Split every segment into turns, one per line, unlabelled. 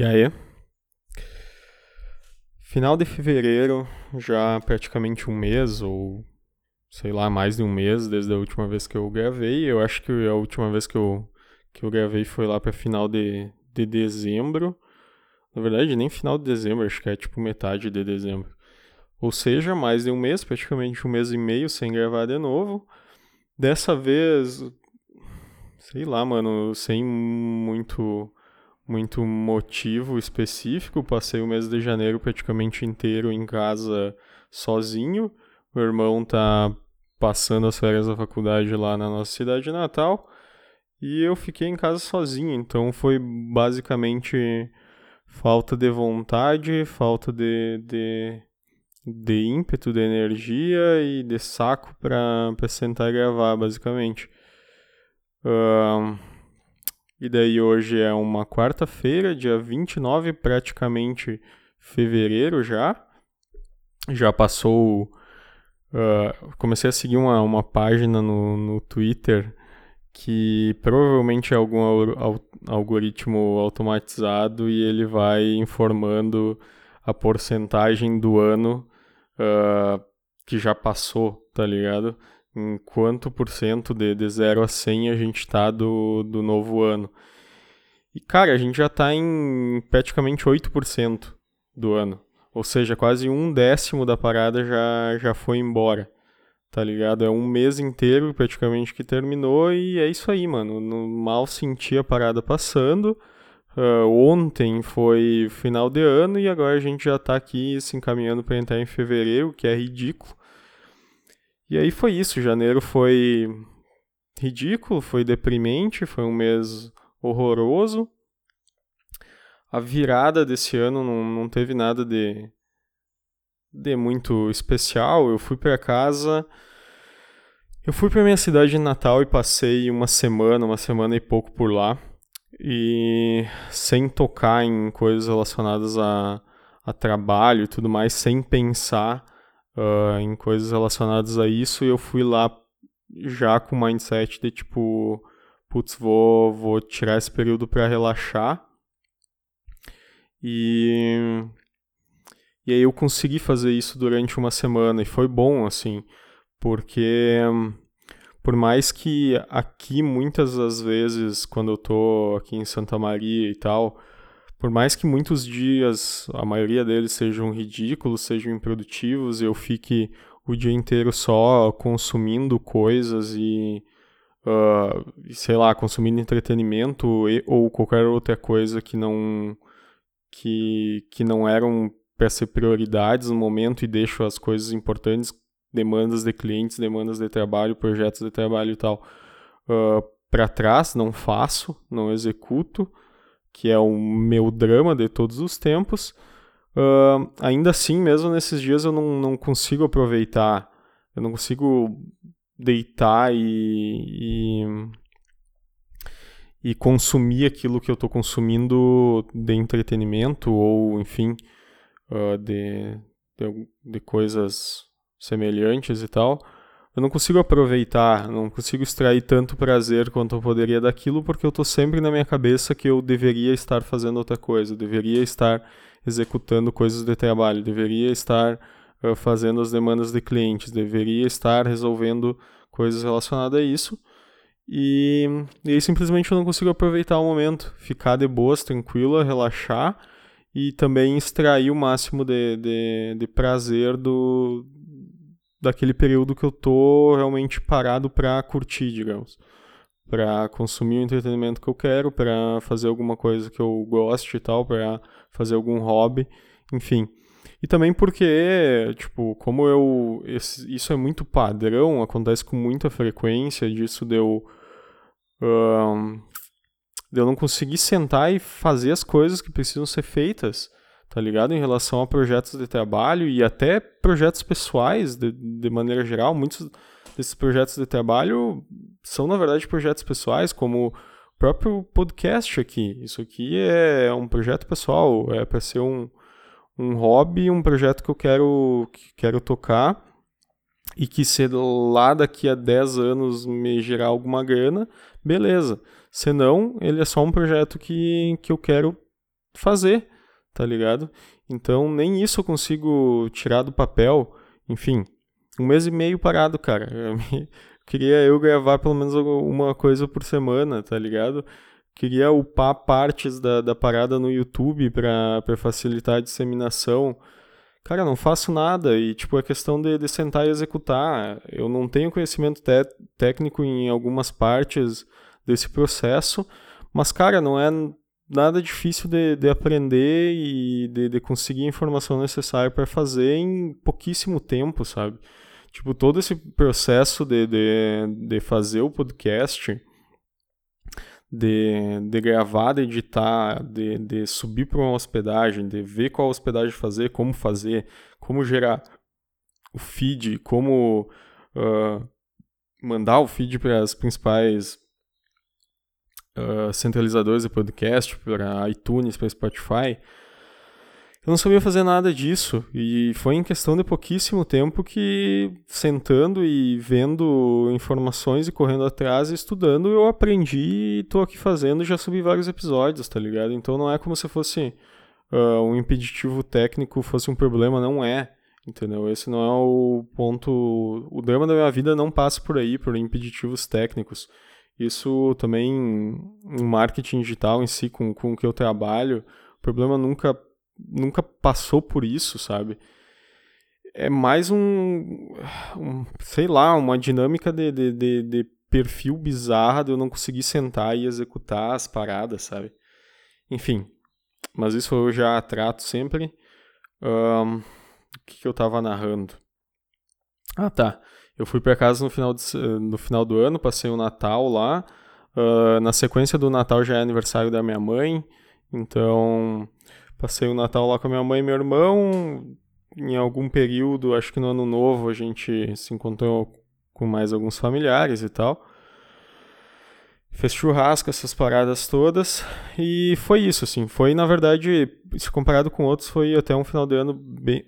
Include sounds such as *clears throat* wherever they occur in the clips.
E aí? Final de fevereiro, já praticamente um mês, ou sei lá, mais de um mês desde a última vez que eu gravei. Eu acho que a última vez que eu, que eu gravei foi lá para final de, de dezembro. Na verdade, nem final de dezembro, acho que é tipo metade de dezembro. Ou seja, mais de um mês, praticamente um mês e meio sem gravar de novo. Dessa vez, sei lá, mano, sem muito muito motivo específico. Passei o mês de janeiro praticamente inteiro em casa sozinho. Meu irmão tá passando as férias da faculdade lá na nossa cidade natal. E eu fiquei em casa sozinho, então foi basicamente falta de vontade, falta de, de, de ímpeto, de energia e de saco para sentar e gravar, basicamente. Uh, e daí hoje é uma quarta-feira, dia 29, praticamente fevereiro já. Já passou. Uh, comecei a seguir uma, uma página no, no Twitter que provavelmente é algum algoritmo automatizado e ele vai informando a porcentagem do ano uh, que já passou, tá ligado? Em quanto por cento de, de 0 a 100 a gente está do, do novo ano. E, cara, a gente já está em praticamente 8% do ano. Ou seja, quase um décimo da parada já, já foi embora. Tá ligado? É um mês inteiro praticamente que terminou e é isso aí, mano. No, mal senti a parada passando. Uh, ontem foi final de ano e agora a gente já tá aqui se encaminhando para entrar em fevereiro, que é ridículo. E aí foi isso, janeiro foi ridículo, foi deprimente, foi um mês horroroso. A virada desse ano não, não teve nada de, de muito especial. Eu fui para casa, eu fui para minha cidade de Natal e passei uma semana, uma semana e pouco por lá. E sem tocar em coisas relacionadas a, a trabalho e tudo mais, sem pensar uh, em coisas relacionadas a isso e eu fui lá já com o mindset de tipo, putz, vou, vou tirar esse período para relaxar. E, e aí eu consegui fazer isso durante uma semana e foi bom, assim, porque por mais que aqui muitas das vezes, quando eu tô aqui em Santa Maria e tal, por mais que muitos dias, a maioria deles sejam ridículos, sejam improdutivos, eu fique o dia inteiro só consumindo coisas e, uh, sei lá, consumindo entretenimento e, ou qualquer outra coisa que não que, que não eram para ser prioridades no momento e deixo as coisas importantes, demandas de clientes, demandas de trabalho, projetos de trabalho e tal, uh, para trás, não faço, não executo que é o meu drama de todos os tempos. Uh, ainda assim, mesmo nesses dias, eu não, não consigo aproveitar, eu não consigo deitar e, e, e consumir aquilo que eu estou consumindo de entretenimento ou, enfim, uh, de, de, de coisas semelhantes e tal eu não consigo aproveitar, não consigo extrair tanto prazer quanto eu poderia daquilo, porque eu estou sempre na minha cabeça que eu deveria estar fazendo outra coisa, deveria estar executando coisas de trabalho, deveria estar uh, fazendo as demandas de clientes, deveria estar resolvendo coisas relacionadas a isso. E, e aí simplesmente eu não consigo aproveitar o momento, ficar de boas, tranquila, relaxar e também extrair o máximo de, de, de prazer do, daquele período que eu tô realmente parado para curtir, digamos. Para consumir o entretenimento que eu quero, para fazer alguma coisa que eu goste e tal, para fazer algum hobby, enfim. E também porque, tipo, como eu. Esse, isso é muito padrão, acontece com muita frequência disso de eu. Um, de eu não conseguir sentar e fazer as coisas que precisam ser feitas tá ligado? Em relação a projetos de trabalho e até projetos pessoais, de, de maneira geral. Muitos desses projetos de trabalho são, na verdade, projetos pessoais, como o próprio podcast aqui. Isso aqui é um projeto pessoal, é para ser um, um hobby, um projeto que eu quero, que quero tocar e que se lá daqui a 10 anos me gerar alguma grana, beleza. Senão, ele é só um projeto que, que eu quero fazer, tá ligado? Então nem isso eu consigo tirar do papel. Enfim, um mês e meio parado, cara. *laughs* Eu queria eu gravar pelo menos uma coisa por semana, tá ligado? Queria upar partes da, da parada no YouTube para facilitar a disseminação. Cara, não faço nada e, tipo, é questão de, de sentar e executar. Eu não tenho conhecimento técnico em algumas partes desse processo, mas, cara, não é nada difícil de, de aprender e de, de conseguir a informação necessária para fazer em pouquíssimo tempo, sabe? Tipo, todo esse processo de, de, de fazer o podcast, de, de gravar, de editar, de, de subir para uma hospedagem, de ver qual hospedagem fazer, como fazer, como gerar o feed, como uh, mandar o feed para as principais uh, centralizadores de podcast, para iTunes, para Spotify. Eu não sabia fazer nada disso e foi em questão de pouquíssimo tempo que, sentando e vendo informações e correndo atrás e estudando, eu aprendi e tô aqui fazendo já subi vários episódios, tá ligado? Então não é como se fosse uh, um impeditivo técnico fosse um problema, não é, entendeu? Esse não é o ponto. O drama da minha vida não passa por aí, por impeditivos técnicos. Isso também, em marketing digital em si, com, com o que eu trabalho, o problema nunca nunca passou por isso, sabe? É mais um, um sei lá, uma dinâmica de, de, de, de, perfil bizarra de eu não conseguir sentar e executar as paradas, sabe? Enfim, mas isso eu já trato sempre. Um, o que, que eu tava narrando? Ah, tá. Eu fui para casa no final, de, no final do ano, passei o Natal lá. Uh, na sequência do Natal já é aniversário da minha mãe, então Passei o Natal lá com a minha mãe e meu irmão. Em algum período, acho que no ano novo, a gente se encontrou com mais alguns familiares e tal. Fez churrasco, essas paradas todas. E foi isso, assim. Foi, na verdade, se comparado com outros, foi até um final de ano bem,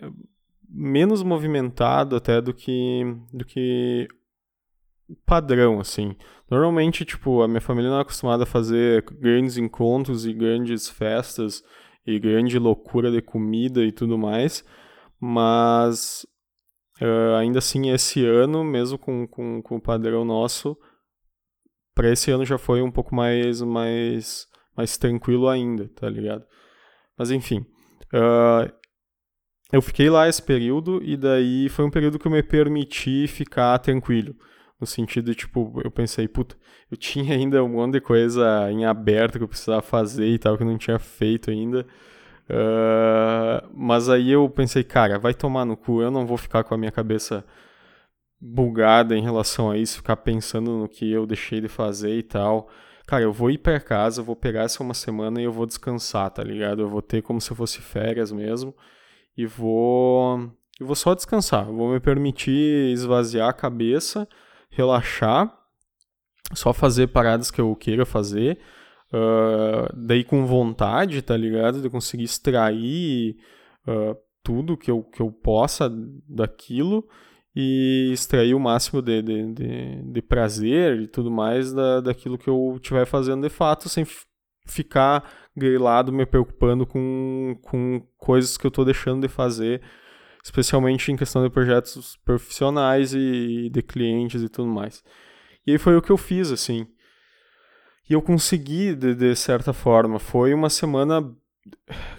menos movimentado até do que, do que padrão, assim. Normalmente, tipo, a minha família não é acostumada a fazer grandes encontros e grandes festas e grande loucura de comida e tudo mais, mas uh, ainda assim esse ano, mesmo com, com, com o padrão nosso, para esse ano já foi um pouco mais, mais, mais tranquilo ainda, tá ligado? Mas enfim, uh, eu fiquei lá esse período e daí foi um período que eu me permiti ficar tranquilo. No sentido, tipo, eu pensei, puta, eu tinha *laughs* ainda um monte de coisa em aberto que eu precisava fazer e tal, que eu não tinha feito ainda. Uh, mas aí eu pensei, cara, vai tomar no cu, eu não vou ficar com a minha cabeça bugada em relação a isso, ficar pensando no que eu deixei de fazer e tal. Cara, eu vou ir para casa, vou pegar essa uma semana e eu vou descansar, tá ligado? Eu vou ter como se fosse férias mesmo e vou eu vou só descansar, vou me permitir esvaziar a cabeça relaxar, só fazer paradas que eu queira fazer, uh, daí com vontade, tá ligado? De conseguir extrair uh, tudo que eu, que eu possa daquilo e extrair o máximo de, de, de, de prazer e tudo mais da, daquilo que eu estiver fazendo de fato, sem ficar grilado me preocupando com, com coisas que eu estou deixando de fazer especialmente em questão de projetos profissionais e de clientes e tudo mais. E aí foi o que eu fiz, assim. E eu consegui, de, de certa forma. Foi uma semana,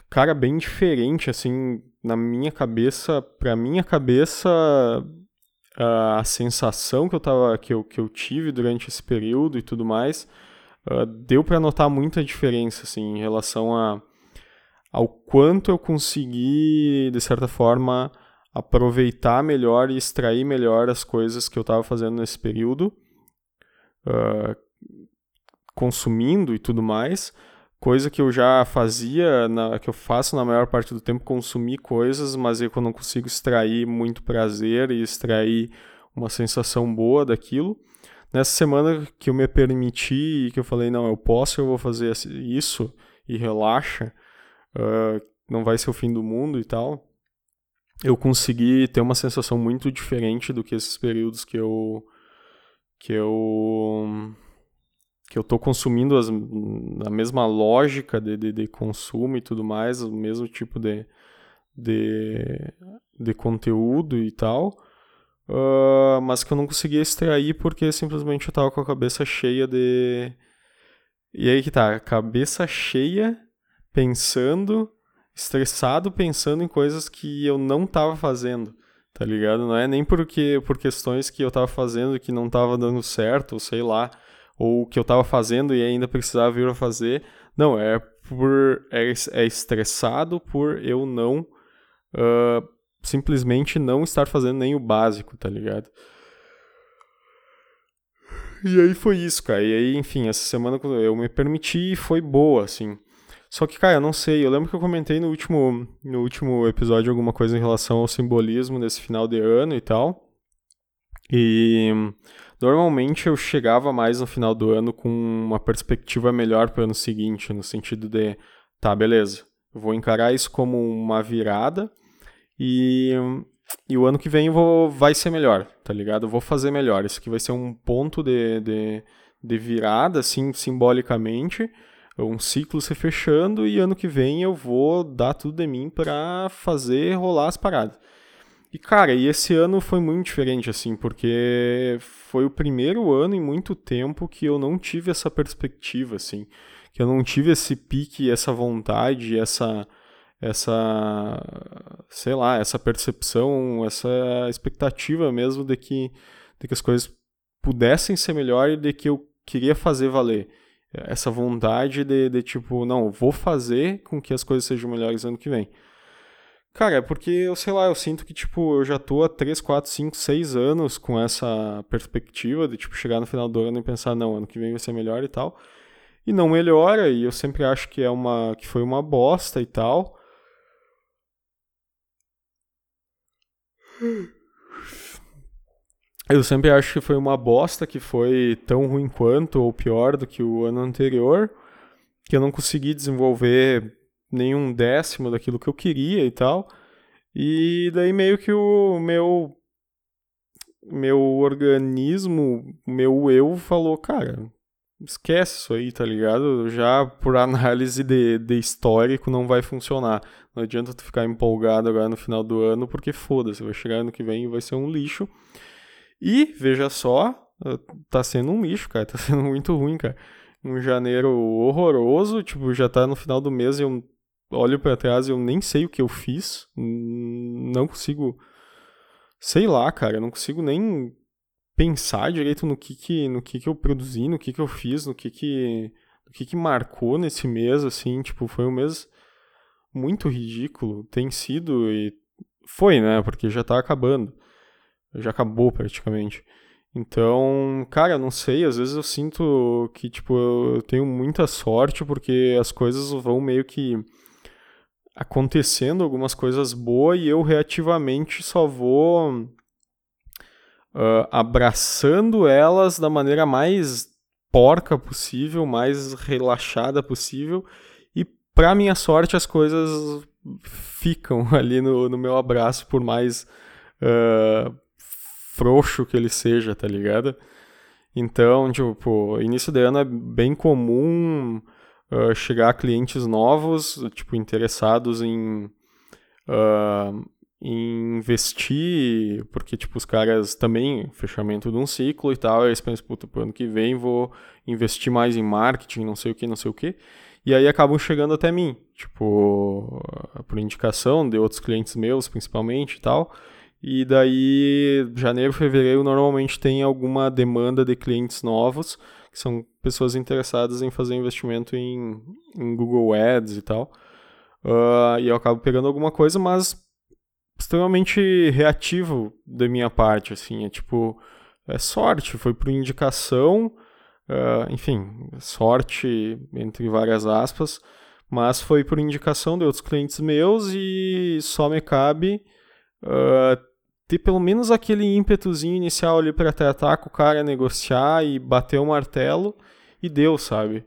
cara, bem diferente, assim, na minha cabeça, pra minha cabeça, a, sensação que eu, tava, que, eu, que eu tive durante esse período e tudo mais, uh, deu para notar muita diferença, assim, em relação a ao quanto eu consegui, de certa forma, aproveitar melhor e extrair melhor as coisas que eu estava fazendo nesse período, uh, consumindo e tudo mais, coisa que eu já fazia, na, que eu faço na maior parte do tempo, consumir coisas, mas eu não consigo extrair muito prazer e extrair uma sensação boa daquilo. Nessa semana que eu me permiti e que eu falei, não, eu posso, eu vou fazer isso e relaxa, uh, não vai ser o fim do mundo e tal. Eu consegui ter uma sensação muito diferente do que esses períodos que eu que eu que eu tô consumindo as, a mesma lógica de, de, de, consumo e tudo mais, o mesmo tipo de, de, de conteúdo e tal, uh, mas que eu não conseguia extrair porque simplesmente eu tava com a cabeça cheia de. E aí que tá, cabeça cheia, pensando, estressado, pensando em coisas que eu não tava fazendo, tá ligado? Não é nem porque por questões que eu tava fazendo que não tava dando certo, ou sei lá, ou que eu tava fazendo e ainda precisava vir a fazer. Não, é por. É, é estressado por eu não. Uh, simplesmente não estar fazendo nem o básico, tá ligado? E aí foi isso, cara. E aí, enfim, essa semana eu me permiti e foi boa, assim. Só que, cara, eu não sei. Eu lembro que eu comentei no último, no último episódio alguma coisa em relação ao simbolismo desse final de ano e tal. E normalmente eu chegava mais no final do ano com uma perspectiva melhor para o ano seguinte, no sentido de, tá, beleza, vou encarar isso como uma virada e, e o ano que vem vou, vai ser melhor, tá ligado? Eu vou fazer melhor. Isso aqui vai ser um ponto de, de, de virada, assim, simbolicamente. Um ciclo se fechando e ano que vem eu vou dar tudo de mim para fazer rolar as paradas. E cara, e esse ano foi muito diferente assim, porque foi o primeiro ano em muito tempo que eu não tive essa perspectiva assim, que eu não tive esse pique, essa vontade, essa essa, sei lá, essa percepção, essa expectativa mesmo de que, de que as coisas pudessem ser melhor e de que eu queria fazer valer. Essa vontade de, de tipo, não, vou fazer com que as coisas sejam melhores ano que vem. Cara, é porque eu sei lá, eu sinto que, tipo, eu já tô há 3, 4, 5, 6 anos com essa perspectiva de, tipo, chegar no final do ano e pensar, não, ano que vem vai ser melhor e tal. E não melhora, e eu sempre acho que é uma. que foi uma bosta e tal. Eu sempre acho que foi uma bosta que foi tão ruim quanto ou pior do que o ano anterior, que eu não consegui desenvolver nenhum décimo daquilo que eu queria e tal. E daí meio que o meu meu organismo, meu eu falou, cara, esquece isso aí, tá ligado? Já por análise de, de histórico não vai funcionar. Não adianta tu ficar empolgado agora no final do ano, porque foda-se, vai chegar ano que vem e vai ser um lixo. E, veja só, tá sendo um lixo, cara, *laughs* tá sendo muito ruim, cara. Um janeiro horroroso, tipo, já tá no final do mês e eu olho para trás e eu nem sei o que eu fiz. Não consigo. Sei lá, cara, eu não consigo nem pensar direito no que que, no que, que eu produzi, no que que eu fiz, no que que, no que que marcou nesse mês, assim, tipo, foi um mês muito ridículo, tem sido e foi, né, porque já tá acabando, já acabou praticamente. Então, cara, não sei, às vezes eu sinto que, tipo, eu tenho muita sorte porque as coisas vão meio que acontecendo, algumas coisas boas, e eu reativamente só vou uh, abraçando elas da maneira mais porca possível, mais relaxada possível. Para minha sorte, as coisas ficam *laughs* ali no, no meu abraço, por mais uh, frouxo que ele seja, tá ligado? Então, tipo, início de ano é bem comum uh, chegar clientes novos, tipo, interessados em uh, investir, porque, tipo, os caras também, fechamento de um ciclo e tal, eles pensam, puta, pro ano que vem vou investir mais em marketing, não sei o que, não sei o que, e aí acabam chegando até mim, tipo, por indicação de outros clientes meus, principalmente e tal, e daí, janeiro, fevereiro, normalmente tem alguma demanda de clientes novos, que são pessoas interessadas em fazer investimento em, em Google Ads e tal, uh, e eu acabo pegando alguma coisa, mas extremamente reativo da minha parte, assim, é tipo, é sorte, foi por indicação, uh, enfim, sorte entre várias aspas, mas foi por indicação de outros clientes meus e só me cabe uh, ter pelo menos aquele ímpetuzinho inicial ali para tratar com o cara, negociar e bater o martelo e deu, sabe?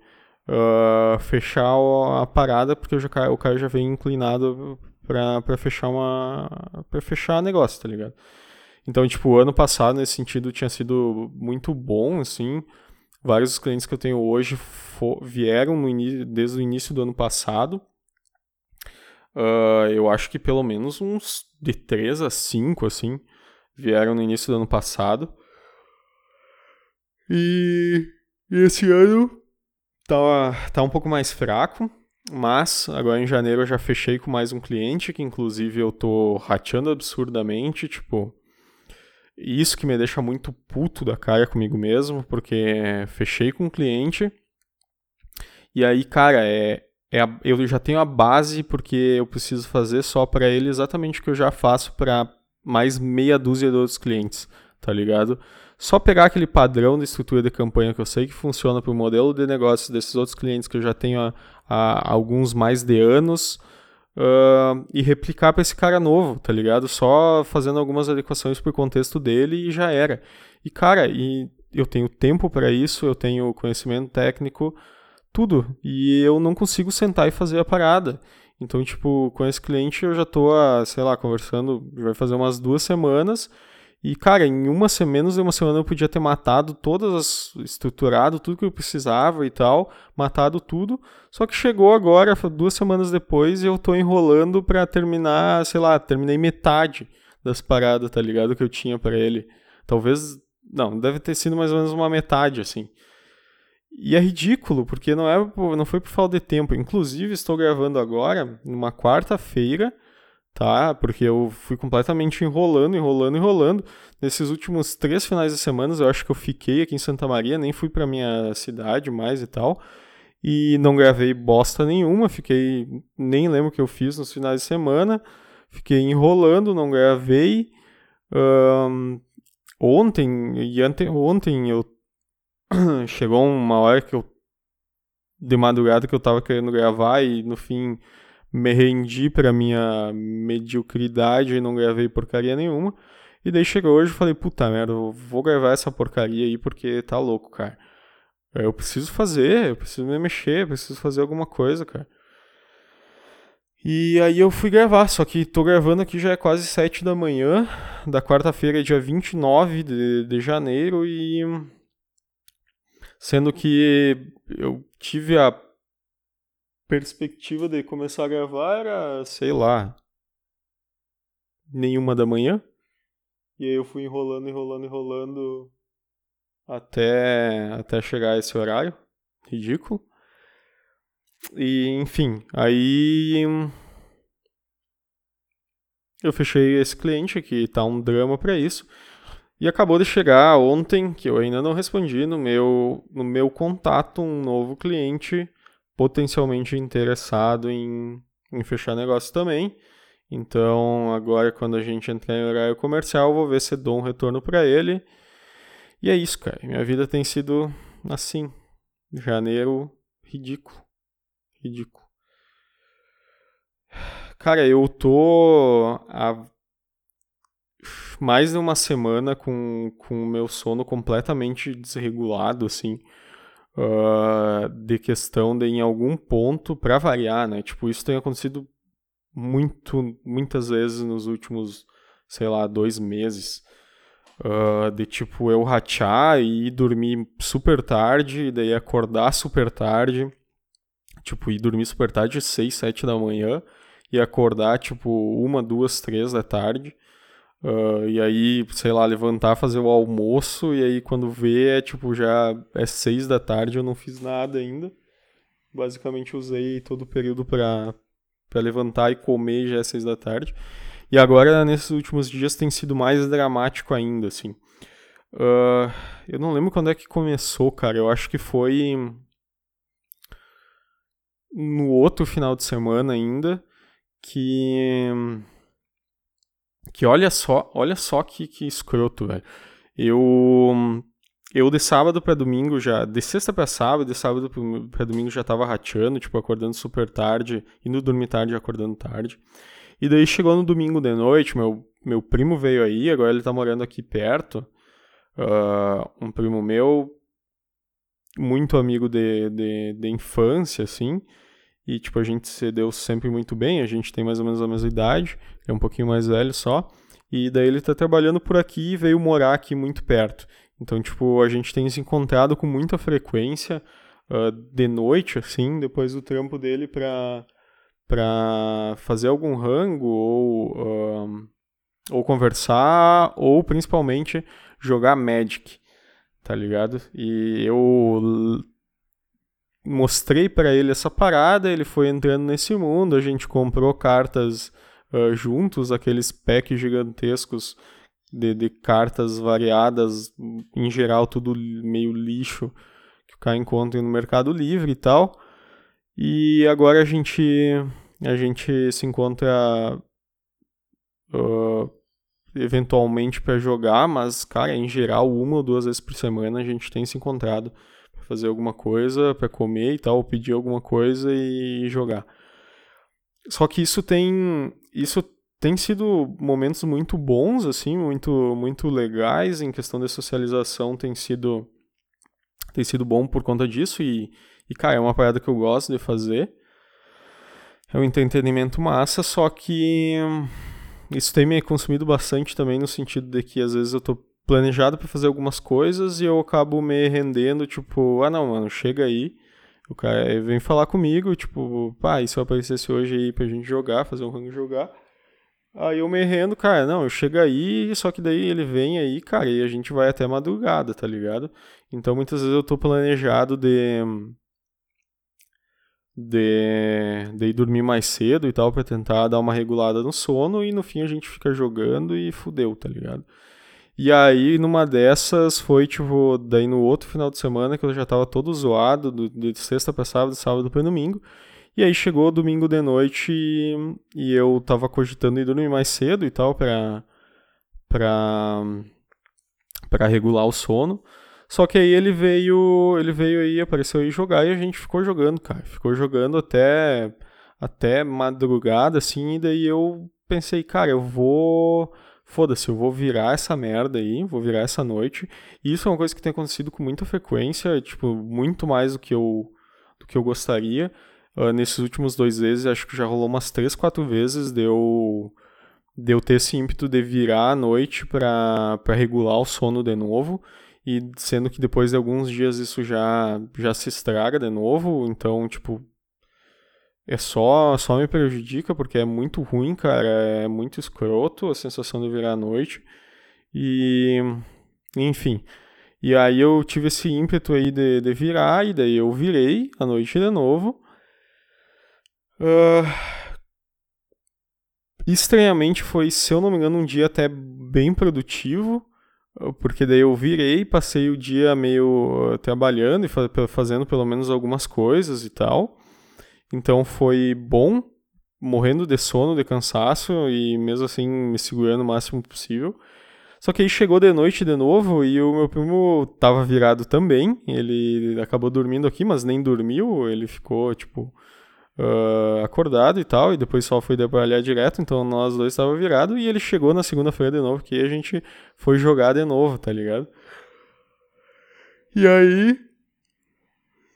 Uh, fechar a parada porque o cara já vem inclinado para fechar uma para fechar negócio, tá ligado? Então, tipo, ano passado nesse sentido tinha sido muito bom, assim. vários dos clientes que eu tenho hoje vieram desde o início do ano passado. Uh, eu acho que pelo menos uns de 3 a 5, assim, vieram no início do ano passado. E, e esse ano tá, tá um pouco mais fraco, mas agora em janeiro eu já fechei com mais um cliente, que inclusive eu tô rateando absurdamente, tipo, isso que me deixa muito puto da cara comigo mesmo, porque fechei com um cliente. E aí, cara, é, é a, eu já tenho a base porque eu preciso fazer só para ele exatamente o que eu já faço para mais meia dúzia de outros clientes, tá ligado? Só pegar aquele padrão de estrutura de campanha que eu sei que funciona para o modelo de negócios desses outros clientes que eu já tenho há, há alguns mais de anos uh, e replicar para esse cara novo, tá ligado? Só fazendo algumas adequações pro contexto dele e já era. E cara, e eu tenho tempo para isso, eu tenho conhecimento técnico, tudo. E eu não consigo sentar e fazer a parada. Então, tipo, com esse cliente eu já tô, sei lá, conversando, vai fazer umas duas semanas e, cara, em uma semana, menos de uma semana eu podia ter matado todas as. estruturado tudo que eu precisava e tal, matado tudo. Só que chegou agora, duas semanas depois, e eu tô enrolando pra terminar, sei lá, terminei metade das paradas, tá ligado? Que eu tinha para ele. Talvez. Não, deve ter sido mais ou menos uma metade, assim. E é ridículo, porque não, é, não foi por falta de tempo. Inclusive, estou gravando agora, numa quarta-feira tá? Porque eu fui completamente enrolando, enrolando, enrolando. Nesses últimos três finais de semana, eu acho que eu fiquei aqui em Santa Maria, nem fui para minha cidade mais e tal. E não gravei bosta nenhuma, fiquei. Nem lembro o que eu fiz nos finais de semana. Fiquei enrolando, não gravei. Um, ontem, e ante, ontem eu. *clears throat* Chegou uma hora que eu. De madrugada que eu tava querendo gravar e no fim me rendi para minha mediocridade e não gravei porcaria nenhuma. E daí chegou hoje e falei, puta merda, vou gravar essa porcaria aí porque tá louco, cara. Eu preciso fazer, eu preciso me mexer, eu preciso fazer alguma coisa, cara. E aí eu fui gravar, só que tô gravando aqui já é quase 7 da manhã, da quarta-feira, dia 29 de, de janeiro, e. Sendo que eu tive a perspectiva de começar a gravar era, sei lá, nenhuma da manhã. E aí eu fui enrolando, enrolando, enrolando até, até chegar a esse horário. Ridículo. E, enfim, aí eu fechei esse cliente aqui, tá um drama para isso. E acabou de chegar ontem, que eu ainda não respondi, no meu, no meu contato, um novo cliente potencialmente interessado em, em fechar negócio também. Então, agora quando a gente entrar em horário comercial, vou ver se dou um retorno para ele. E é isso, cara. Minha vida tem sido assim. Janeiro, ridículo. Ridículo. Cara, eu tô há mais de uma semana com o meu sono completamente desregulado, assim uh, de questão de em algum ponto, para variar, né? Tipo, isso tem acontecido muito, muitas vezes nos últimos, sei lá, dois meses. Uh, de tipo eu rachar e ir dormir super tarde, e daí acordar super tarde, tipo, ir dormir super tarde, 6, 7 da manhã, e acordar tipo uma, duas, três da tarde. Uh, e aí, sei lá, levantar, fazer o almoço, e aí quando vê é tipo, já é seis da tarde, eu não fiz nada ainda. Basicamente usei todo o período para levantar e comer já é seis da tarde. E agora, nesses últimos dias, tem sido mais dramático ainda, assim. Uh, eu não lembro quando é que começou, cara. Eu acho que foi no outro final de semana ainda que que olha só, olha só que, que escroto, velho. Eu eu de sábado para domingo já, de sexta para sábado, de sábado para domingo já tava rateando, tipo acordando super tarde, indo dormir tarde e acordando tarde. E daí chegou no domingo de noite, meu meu primo veio aí, agora ele tá morando aqui perto. Uh, um primo meu, muito amigo de, de, de infância, assim. E, tipo, a gente se deu sempre muito bem, a gente tem mais ou menos a mesma idade, é um pouquinho mais velho só. E daí ele tá trabalhando por aqui e veio morar aqui muito perto. Então, tipo, a gente tem se encontrado com muita frequência uh, de noite, assim, depois do trampo dele pra, pra fazer algum rango ou, uh, ou conversar ou principalmente jogar Magic, tá ligado? E eu mostrei para ele essa parada, ele foi entrando nesse mundo, a gente comprou cartas uh, juntos, aqueles packs gigantescos de, de, cartas variadas, em geral tudo meio lixo, que o cara encontra no Mercado Livre e tal. E agora a gente, a gente se encontra uh, eventualmente para jogar, mas, cara, em geral, uma ou duas vezes por semana a gente tem se encontrado fazer alguma coisa, para comer e tal, pedir alguma coisa e jogar. Só que isso tem isso tem sido momentos muito bons assim, muito muito legais em questão de socialização, tem sido tem sido bom por conta disso e, e cara, é uma parada que eu gosto de fazer. É um entretenimento massa, só que isso tem me consumido bastante também no sentido de que às vezes eu tô planejado para fazer algumas coisas e eu acabo me rendendo, tipo, ah não, mano, chega aí. O cara vem falar comigo, tipo, pá, se eu aparecesse hoje aí pra gente jogar, fazer um rango jogar? Aí eu me rendo, cara, não, eu chego aí, só que daí ele vem aí, cara, e a gente vai até madrugada, tá ligado? Então muitas vezes eu tô planejado de de, de ir dormir mais cedo e tal, para tentar dar uma regulada no sono, e no fim a gente fica jogando e fudeu, tá ligado? E aí, numa dessas, foi tipo, daí no outro final de semana que eu já tava todo zoado, do, de sexta pra sábado, sábado pra domingo. E aí chegou domingo de noite e, e eu tava cogitando ir dormir mais cedo e tal, pra, pra, pra regular o sono. Só que aí ele veio, ele veio aí, apareceu aí jogar e a gente ficou jogando, cara. Ficou jogando até até madrugada assim, e daí eu pensei, cara, eu vou foda-se, eu vou virar essa merda aí, vou virar essa noite. E isso é uma coisa que tem acontecido com muita frequência, tipo, muito mais do que eu do que eu gostaria. Uh, nesses últimos dois vezes, acho que já rolou umas três, quatro vezes de eu ter esse ímpeto de virar a noite para regular o sono de novo e sendo que depois de alguns dias isso já já se estraga de novo, então tipo é só só me prejudica porque é muito ruim, cara, é muito escroto a sensação de virar à noite. E enfim, e aí eu tive esse ímpeto aí de, de virar, e daí eu virei à noite de novo. Uh, estranhamente foi, se eu não me engano, um dia até bem produtivo. Porque daí eu virei, passei o dia meio uh, trabalhando e fazendo pelo menos algumas coisas e tal. Então foi bom, morrendo de sono, de cansaço e mesmo assim me segurando o máximo possível. Só que aí chegou de noite de novo e o meu primo tava virado também. Ele acabou dormindo aqui, mas nem dormiu. Ele ficou, tipo, uh, acordado e tal, e depois só foi trabalhar direto, então nós dois estávamos virados, e ele chegou na segunda-feira de novo, que a gente foi jogar de novo, tá ligado? E aí.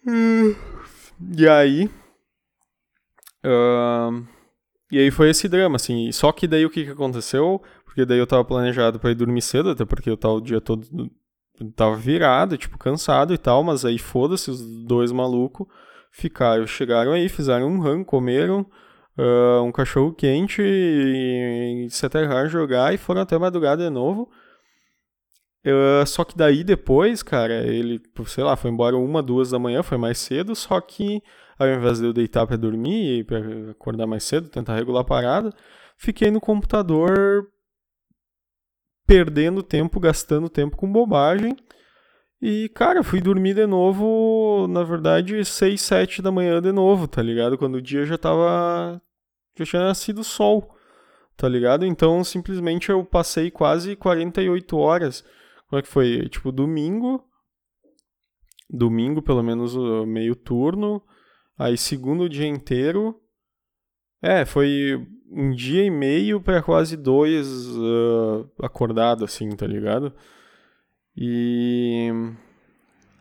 Uh, e aí. Uh, e aí foi esse drama, assim. Só que daí o que, que aconteceu? Porque daí eu tava planejado para ir dormir cedo, até porque eu tava o dia todo. Tava virado, tipo, cansado e tal, mas aí foda-se, os dois malucos ficaram, chegaram aí, fizeram um run, comeram uh, um cachorro quente e, e se aterraram jogar e foram até madrugada de novo. Uh, só que daí depois, cara, ele, sei lá, foi embora uma, duas da manhã, foi mais cedo, só que ao invés de eu deitar para dormir pra acordar mais cedo, tentar regular a parada, fiquei no computador perdendo tempo, gastando tempo com bobagem e, cara, fui dormir de novo, na verdade, 6, 7 da manhã de novo, tá ligado? Quando o dia já tava. Já tinha nascido sol, tá ligado? Então, simplesmente eu passei quase 48 horas. Como é que foi? Tipo, domingo. Domingo, pelo menos, meio turno. Aí, segundo dia inteiro. É, foi um dia e meio para quase dois uh, acordado, assim, tá ligado? E.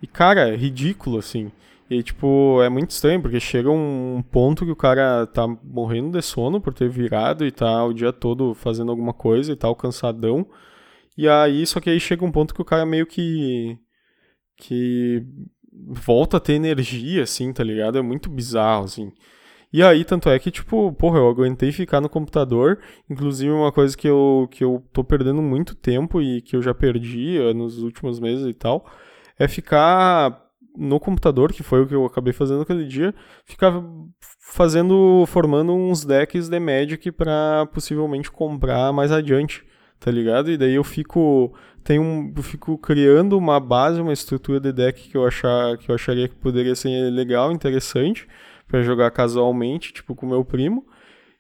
E, cara, é ridículo, assim. E, tipo, é muito estranho, porque chega um ponto que o cara tá morrendo de sono por ter virado e tá o dia todo fazendo alguma coisa e tal, cansadão. E aí, só que aí chega um ponto que o cara meio que. que volta a ter energia, assim, tá ligado? É muito bizarro, assim. E aí, tanto é que, tipo, porra, eu aguentei ficar no computador. Inclusive, uma coisa que eu, que eu tô perdendo muito tempo e que eu já perdi uh, nos últimos meses e tal, é ficar no computador, que foi o que eu acabei fazendo aquele dia, ficar fazendo, formando uns decks de Magic para possivelmente comprar mais adiante, tá ligado? E daí eu fico tenho um, eu fico criando uma base, uma estrutura de deck que eu achar que eu acharia que poderia ser legal, interessante para jogar casualmente, tipo com meu primo.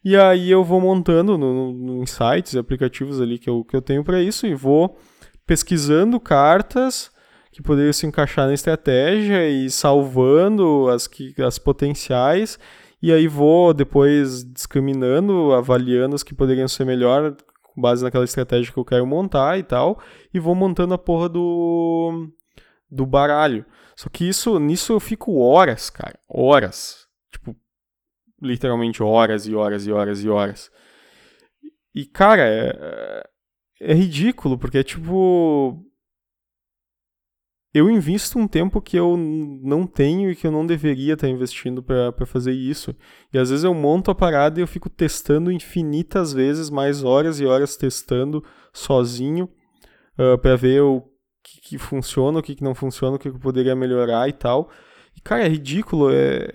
E aí eu vou montando no, no, em sites aplicativos ali que eu, que eu tenho para isso e vou pesquisando cartas que poderiam se encaixar na estratégia e salvando as, que, as potenciais. E aí vou depois discriminando, avaliando as que poderiam ser melhor base naquela estratégia que eu quero montar e tal. E vou montando a porra do, do baralho. Só que isso, nisso eu fico horas, cara. Horas Tipo, literalmente horas e horas e horas e horas. E, cara, é, é ridículo, porque é tipo. Eu invisto um tempo que eu não tenho e que eu não deveria estar investindo para fazer isso. E às vezes eu monto a parada e eu fico testando infinitas vezes, mais horas e horas testando sozinho, uh, ah, para ver o que, que, funciona, o que, que não funciona, o que, que eu poderia melhorar e tal. Cara, é ridículo. É,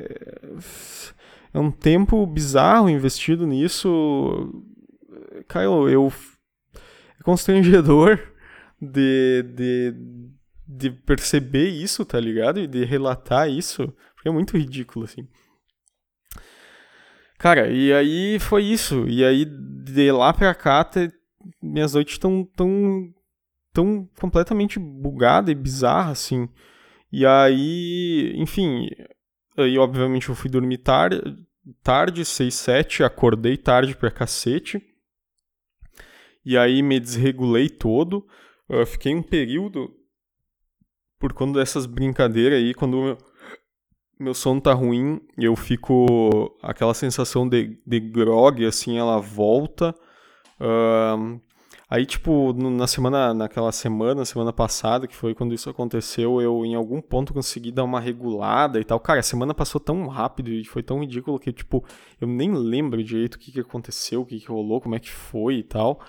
é um tempo bizarro investido nisso. Cara, eu. eu é constrangedor *laughs* de, de, de perceber isso, tá ligado? E de relatar isso. Porque é muito ridículo, assim. Cara, e aí foi isso. E aí, de lá pra cá, te, minhas noites estão tão, tão completamente bugadas e bizarras, assim. E aí, enfim, aí obviamente eu fui dormir tarde, tarde 6, 7, acordei tarde pra cacete. E aí me desregulei todo. Eu fiquei um período por conta dessas brincadeiras aí, quando meu, meu sono tá ruim, eu fico aquela sensação de, de grog, assim, ela volta. Uh, Aí, tipo, na semana, naquela semana, semana passada, que foi quando isso aconteceu, eu em algum ponto consegui dar uma regulada e tal. Cara, a semana passou tão rápido e foi tão ridículo que, tipo, eu nem lembro direito o que, que aconteceu, o que, que rolou, como é que foi e tal.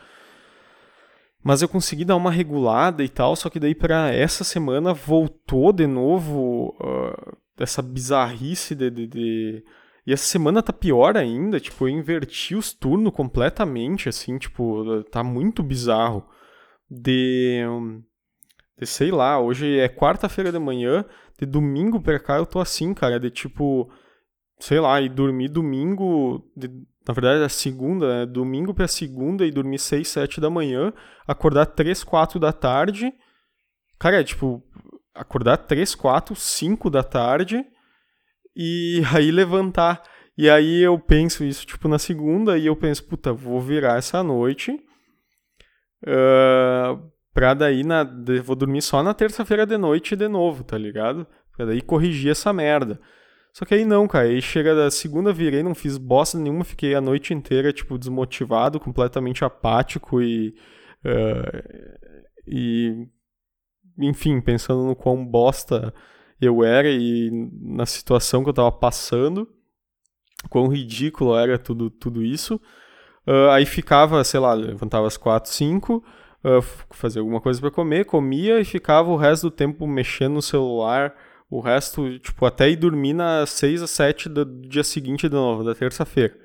Mas eu consegui dar uma regulada e tal, só que daí para essa semana voltou de novo uh, essa bizarrice de, de, de e essa semana tá pior ainda, tipo, eu inverti os turnos completamente, assim, tipo, tá muito bizarro. De. de sei lá, hoje é quarta-feira de manhã, de domingo pra cá eu tô assim, cara, de tipo. Sei lá, e dormir domingo. De, na verdade é segunda, né? Domingo pra segunda e dormir 6, 7 da manhã, acordar 3, 4 da tarde. Cara, é tipo, acordar 3, 4, 5 da tarde e *laughs* aí levantar. E aí eu penso isso, tipo, na segunda, e eu penso, puta, vou virar essa noite. Uh, pra daí, na, vou dormir só na terça-feira de noite de novo, tá ligado? Pra daí corrigir essa merda. Só que aí não, cara. Aí chega da segunda, virei, não fiz bosta nenhuma, fiquei a noite inteira, tipo, desmotivado, completamente apático e. Uh, e. Enfim, pensando no quão bosta eu era e na situação que eu tava passando, quão ridículo era tudo, tudo isso. Uh, aí ficava, sei lá, levantava às 4, 5, uh, fazia alguma coisa para comer, comia e ficava o resto do tempo mexendo no celular, o resto, tipo, até ir dormir nas 6 às 7 do dia seguinte de novo, da terça-feira,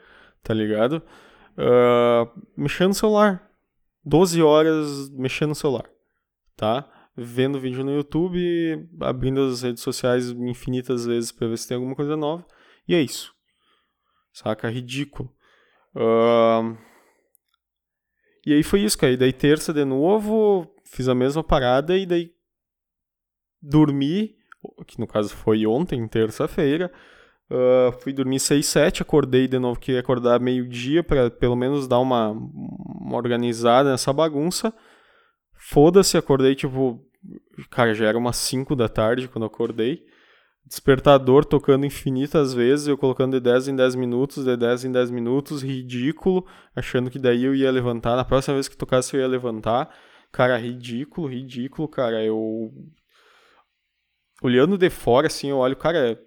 tá ligado? Uh, mexendo no celular. 12 horas mexendo no celular, tá? vendo vídeo no YouTube, abrindo as redes sociais infinitas vezes para ver se tem alguma coisa nova. E é isso. Saca? Ridículo. Uh... E aí foi isso, cara. E daí terça de novo, fiz a mesma parada e daí dormi, que no caso foi ontem, terça-feira. Uh, fui dormir 6, 7, acordei de novo, queria acordar meio-dia para pelo menos dar uma, uma organizada nessa bagunça. Foda-se, acordei tipo. Cara, já era umas 5 da tarde quando acordei. Despertador tocando infinitas vezes, eu colocando de 10 em 10 minutos, de 10 em 10 minutos, ridículo, achando que daí eu ia levantar. Na próxima vez que tocasse eu ia levantar. Cara, ridículo, ridículo, cara. Eu. Olhando de fora, assim, eu olho, cara,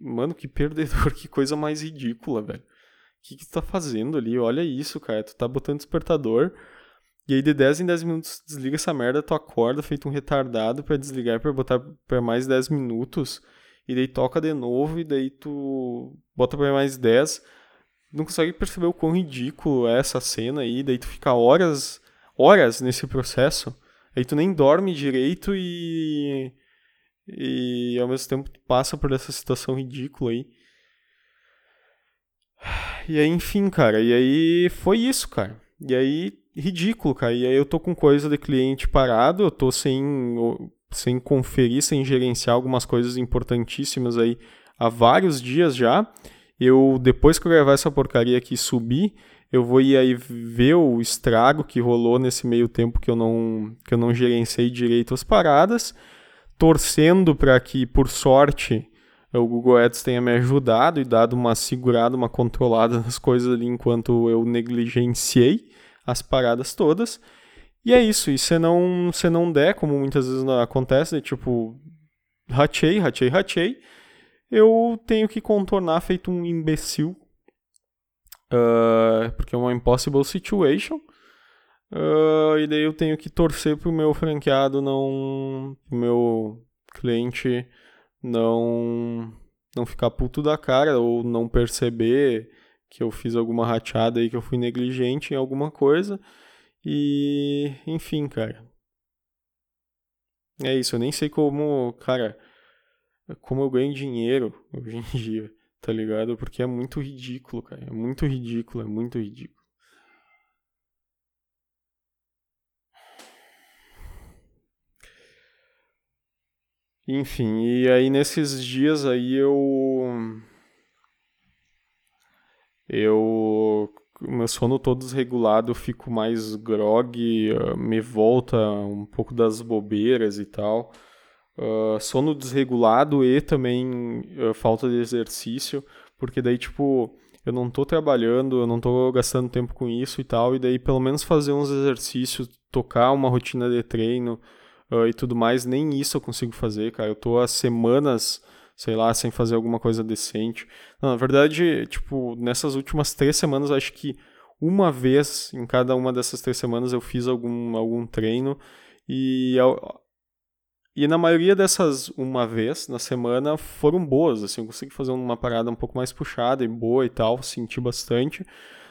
mano, que perdedor, *laughs* que coisa mais ridícula, velho. O que, que tu tá fazendo ali? Olha isso, cara. Tu tá botando despertador. E aí, de 10 em 10 minutos, desliga essa merda, tu acorda feito um retardado para desligar para botar para mais 10 minutos. E daí toca de novo, e daí tu bota pra mais 10. Não consegue perceber o quão ridículo é essa cena aí. Daí tu fica horas, horas nesse processo. Aí tu nem dorme direito e. E ao mesmo tempo passa por essa situação ridícula aí. E aí, enfim, cara. E aí foi isso, cara. E aí, ridículo, cara. E aí eu tô com coisa de cliente parado, eu tô sem, sem conferir, sem gerenciar algumas coisas importantíssimas aí há vários dias já. Eu, depois que eu gravar essa porcaria aqui e subir, eu vou ir aí ver o estrago que rolou nesse meio tempo que eu não, que eu não gerenciei direito as paradas, torcendo para que, por sorte, o Google Ads tenha me ajudado e dado uma segurada, uma controlada *laughs* nas coisas ali enquanto eu negligenciei as paradas todas. E é isso, e se não, se não der, como muitas vezes acontece, né, tipo, ratei, ratei, ratei, eu tenho que contornar feito um imbecil, uh, porque é uma impossible situation, uh, e daí eu tenho que torcer pro meu franqueado não, pro meu cliente não não ficar puto da cara ou não perceber que eu fiz alguma rateada aí, que eu fui negligente em alguma coisa. E, enfim, cara. É isso, eu nem sei como, cara, como eu ganho dinheiro *laughs* hoje em dia, tá ligado? Porque é muito ridículo, cara. É muito ridículo, é muito ridículo. Enfim, e aí nesses dias aí eu. Eu. Meu sono todo desregulado, eu fico mais grog, ah, me volta um pouco das bobeiras e tal. Uh, sono desregulado e também uh, falta de exercício, porque daí, tipo, eu não tô trabalhando, eu não tô gastando tempo com isso e tal, e daí pelo menos fazer uns exercícios, tocar uma rotina de treino, uh, e tudo mais, nem isso eu consigo fazer, cara. Eu tô há semanas, sei lá, sem fazer alguma coisa decente. Não, na verdade, tipo, nessas últimas três semanas, acho que uma vez em cada uma dessas três semanas eu fiz algum, algum treino e e na maioria dessas uma vez na semana foram boas, assim, eu consegui fazer uma parada um pouco mais puxada e boa e tal, senti bastante.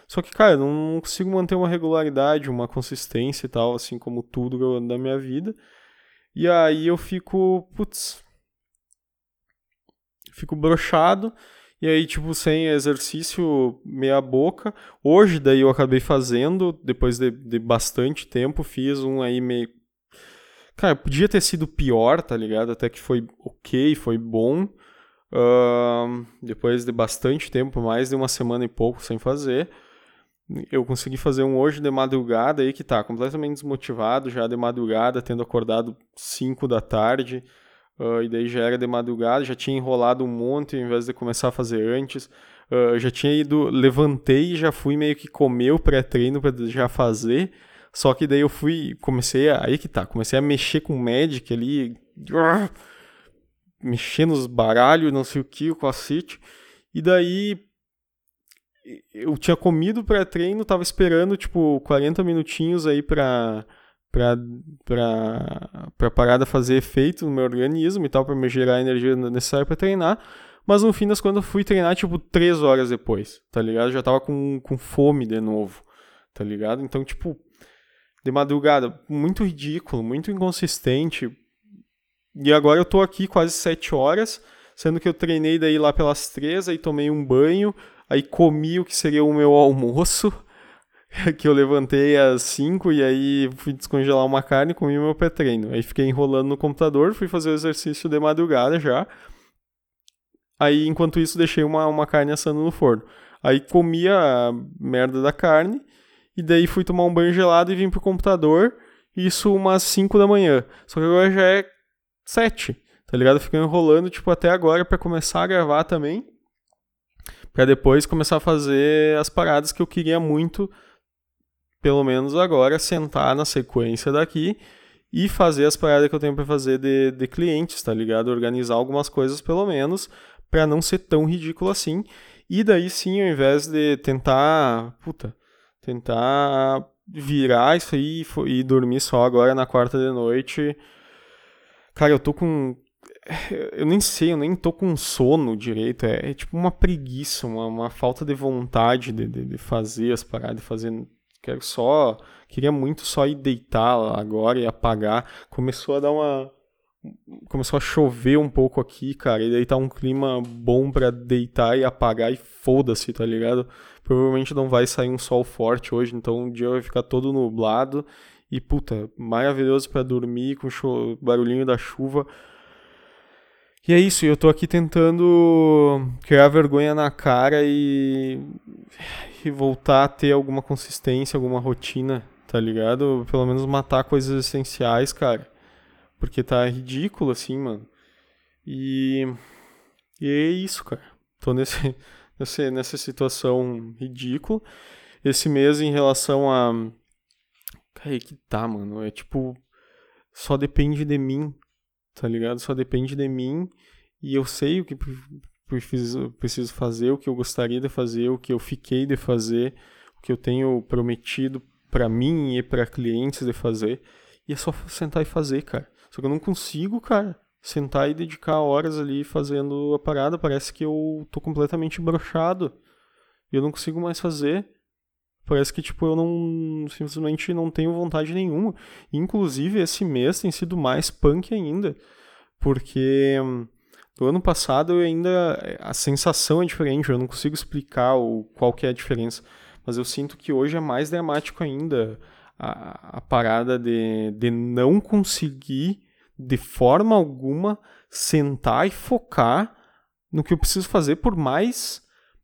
Só que, cara, não consigo manter uma regularidade, uma consistência e tal, assim como tudo da minha vida. E aí eu fico, putz, fico brochado. E aí, tipo, sem exercício, meia boca. Hoje, daí eu acabei fazendo, depois de, de bastante tempo, fiz um aí meio. Cara, podia ter sido pior, tá ligado? Até que foi ok, foi bom. Uh, depois de bastante tempo, mais de uma semana e pouco sem fazer eu consegui fazer um hoje de madrugada aí que tá completamente desmotivado já de madrugada, tendo acordado 5 da tarde, uh, e daí já era de madrugada, já tinha enrolado um monte ao invés de começar a fazer antes. Uh, já tinha ido, levantei e já fui meio que comer o pré-treino para já fazer. Só que daí eu fui, comecei a, aí que tá, comecei a mexer com o Magic ali, uh, mexer nos baralhos, não sei o que, o cacete. E daí eu tinha comido pré-treino, tava esperando, tipo, 40 minutinhos aí pra, pra, pra, pra parada fazer efeito no meu organismo e tal, pra me gerar a energia necessária pra treinar. Mas no fim das contas eu fui treinar, tipo, 3 horas depois, tá ligado? Já tava com, com fome de novo, tá ligado? Então, tipo, de madrugada, muito ridículo, muito inconsistente. E agora eu tô aqui quase 7 horas, sendo que eu treinei daí lá pelas 3, aí tomei um banho, Aí comi o que seria o meu almoço, *laughs* que eu levantei às 5 e aí fui descongelar uma carne e comi o meu pré-treino. Aí fiquei enrolando no computador, fui fazer o exercício de madrugada já. Aí, enquanto isso, deixei uma, uma carne assando no forno. Aí comi a merda da carne e daí fui tomar um banho gelado e vim pro computador. Isso umas 5 da manhã. Só que agora já é 7, tá ligado? Fiquei enrolando, tipo, até agora para começar a gravar também para depois começar a fazer as paradas que eu queria muito pelo menos agora, sentar na sequência daqui e fazer as paradas que eu tenho para fazer de, de clientes, tá ligado? Organizar algumas coisas, pelo menos, para não ser tão ridículo assim. E daí sim, ao invés de tentar. Puta. Tentar virar isso aí e dormir só agora na quarta de noite. Cara, eu tô com. Eu nem sei, eu nem tô com sono direito. É, é tipo uma preguiça, uma, uma falta de vontade de, de, de, fazer as paradas, fazer. Quero só. Queria muito só ir deitar agora e apagar. Começou a dar uma começou a chover um pouco aqui, cara, e daí tá um clima bom para deitar e apagar e foda-se, tá ligado? Provavelmente não vai sair um sol forte hoje, então o dia vai ficar todo nublado e puta, maravilhoso para dormir com o barulhinho da chuva. E é isso, eu tô aqui tentando criar vergonha na cara e, e voltar a ter alguma consistência, alguma rotina, tá ligado? Pelo menos matar coisas essenciais, cara. Porque tá ridículo, assim, mano. E. E é isso, cara. Tô nesse, *laughs* nesse, nessa situação ridícula. Esse mês, em relação a. Cara, aí que tá, mano. É tipo. Só depende de mim, tá ligado? Só depende de mim. E eu sei o que preciso, preciso fazer, o que eu gostaria de fazer, o que eu fiquei de fazer, o que eu tenho prometido para mim e para clientes de fazer. E é só sentar e fazer, cara. Só que eu não consigo, cara, sentar e dedicar horas ali fazendo a parada. Parece que eu tô completamente brochado. E eu não consigo mais fazer. Parece que, tipo, eu não. Simplesmente não tenho vontade nenhuma. Inclusive, esse mês tem sido mais punk ainda. Porque. Do ano passado eu ainda. A sensação é diferente, eu não consigo explicar o, qual que é a diferença. Mas eu sinto que hoje é mais dramático ainda a, a parada de, de não conseguir de forma alguma sentar e focar no que eu preciso fazer, por mais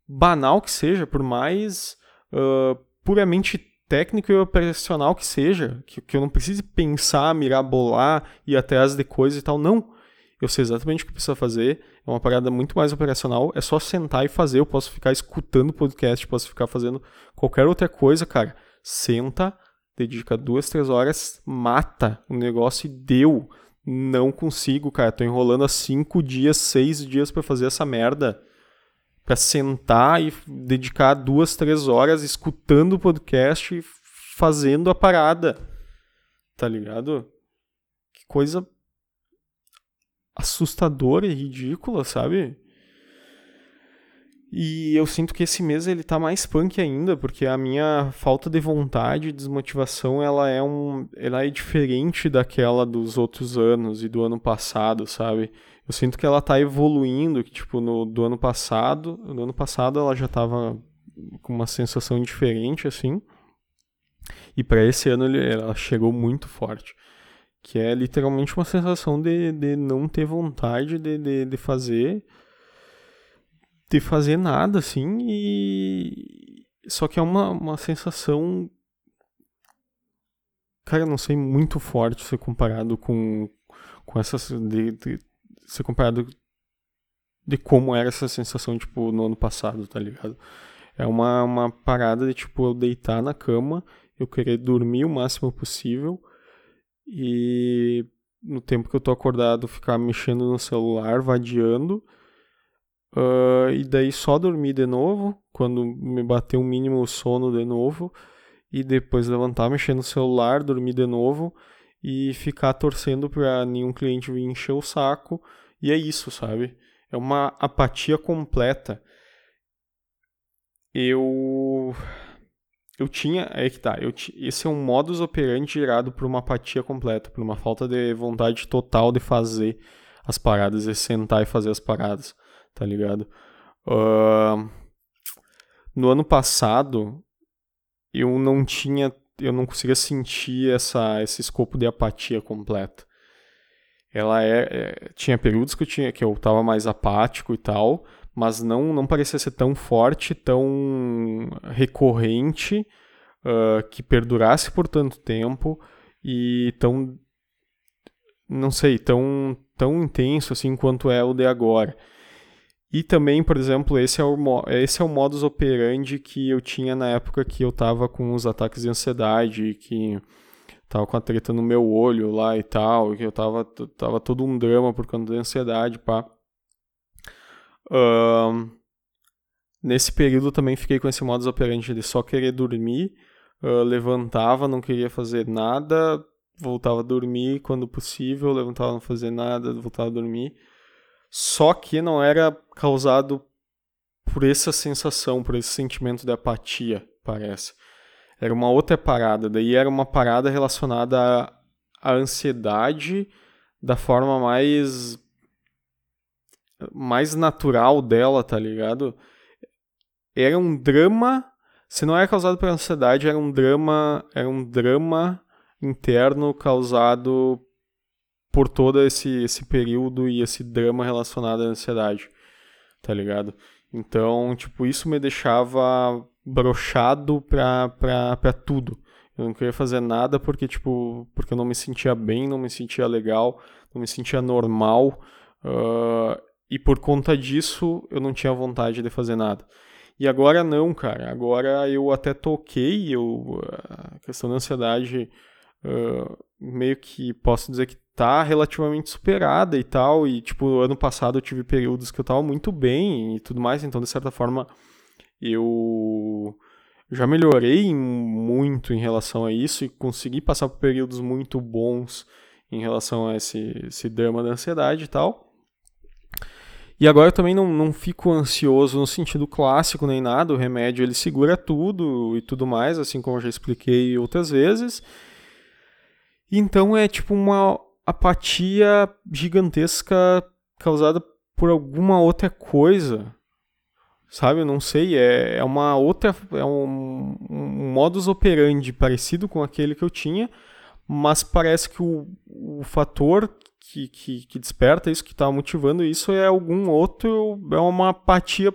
banal que seja, por mais uh, puramente técnico e operacional que seja, que, que eu não precise pensar, mirar, bolar, ir atrás de coisas e tal. Não. Eu sei exatamente o que precisa fazer. É uma parada muito mais operacional. É só sentar e fazer. Eu posso ficar escutando podcast, posso ficar fazendo qualquer outra coisa, cara. Senta, dedica duas, três horas, mata o negócio e deu. Não consigo, cara. Tô enrolando há cinco dias, seis dias para fazer essa merda. Pra sentar e dedicar duas, três horas escutando o podcast e fazendo a parada. Tá ligado? Que coisa assustadora e ridícula, sabe? E eu sinto que esse mês ele tá mais punk ainda, porque a minha falta de vontade, desmotivação, ela é um, ela é diferente daquela dos outros anos e do ano passado, sabe? Eu sinto que ela tá evoluindo, que tipo no do ano passado, no ano passado ela já tava com uma sensação diferente assim. E para esse ano ela chegou muito forte, que é literalmente uma sensação de, de não ter vontade de, de, de fazer de fazer nada, assim, e. Só que é uma, uma sensação. Cara, não sei, muito forte ser comparado com, com essas. De, de, ser comparado de como era essa sensação, tipo, no ano passado, tá ligado? É uma, uma parada de, tipo, eu deitar na cama, eu querer dormir o máximo possível e no tempo que eu tô acordado ficar mexendo no celular, vadiando Uh, e daí só dormir de novo, quando me bater um mínimo sono de novo, e depois levantar, mexer no celular, dormir de novo e ficar torcendo para nenhum cliente vir encher o saco. E é isso, sabe? É uma apatia completa. Eu. Eu tinha. É que tá. Eu t... Esse é um modus operandi gerado por uma apatia completa, por uma falta de vontade total de fazer as paradas, e sentar e fazer as paradas tá ligado? Uh, no ano passado, eu não tinha, eu não conseguia sentir essa, esse escopo de apatia completa. Ela é, é, tinha períodos que eu tinha que eu tava mais apático e tal, mas não não parecia ser tão forte, tão recorrente, uh, que perdurasse por tanto tempo e tão não sei, tão tão intenso assim quanto é o de agora. E também, por exemplo, esse é, o, esse é o modus operandi que eu tinha na época que eu tava com os ataques de ansiedade, que tava com a treta no meu olho lá e tal, que eu tava, tava todo um drama por conta da ansiedade, pá. Nesse período também fiquei com esse modus operandi de só querer dormir, uh, levantava, não queria fazer nada, voltava a dormir quando possível, levantava, não fazer nada, voltava a dormir. Só que não era causado por essa sensação, por esse sentimento de apatia, parece. Era uma outra parada, daí era uma parada relacionada à, à ansiedade da forma mais mais natural dela, tá ligado? Era um drama, se não era causado pela ansiedade, era um drama, era um drama interno causado por todo esse, esse período e esse drama relacionado à ansiedade, tá ligado? Então, tipo, isso me deixava brochado pra, pra, pra tudo. Eu não queria fazer nada porque, tipo, porque eu não me sentia bem, não me sentia legal, não me sentia normal. Uh, e por conta disso, eu não tinha vontade de fazer nada. E agora não, cara. Agora eu até toquei, eu, a questão da ansiedade, uh, meio que posso dizer que tá relativamente superada e tal. E, tipo, ano passado eu tive períodos que eu tava muito bem e tudo mais. Então, de certa forma, eu já melhorei muito em relação a isso e consegui passar por períodos muito bons em relação a esse, esse drama da ansiedade e tal. E agora eu também não, não fico ansioso no sentido clássico nem nada, o remédio ele segura tudo e tudo mais, assim como eu já expliquei outras vezes. Então é tipo uma apatia gigantesca causada por alguma outra coisa. Sabe, eu não sei, é, é uma outra, é um, um modus operandi parecido com aquele que eu tinha, mas parece que o, o fator que, que, que desperta isso, que está motivando isso é algum outro, é uma apatia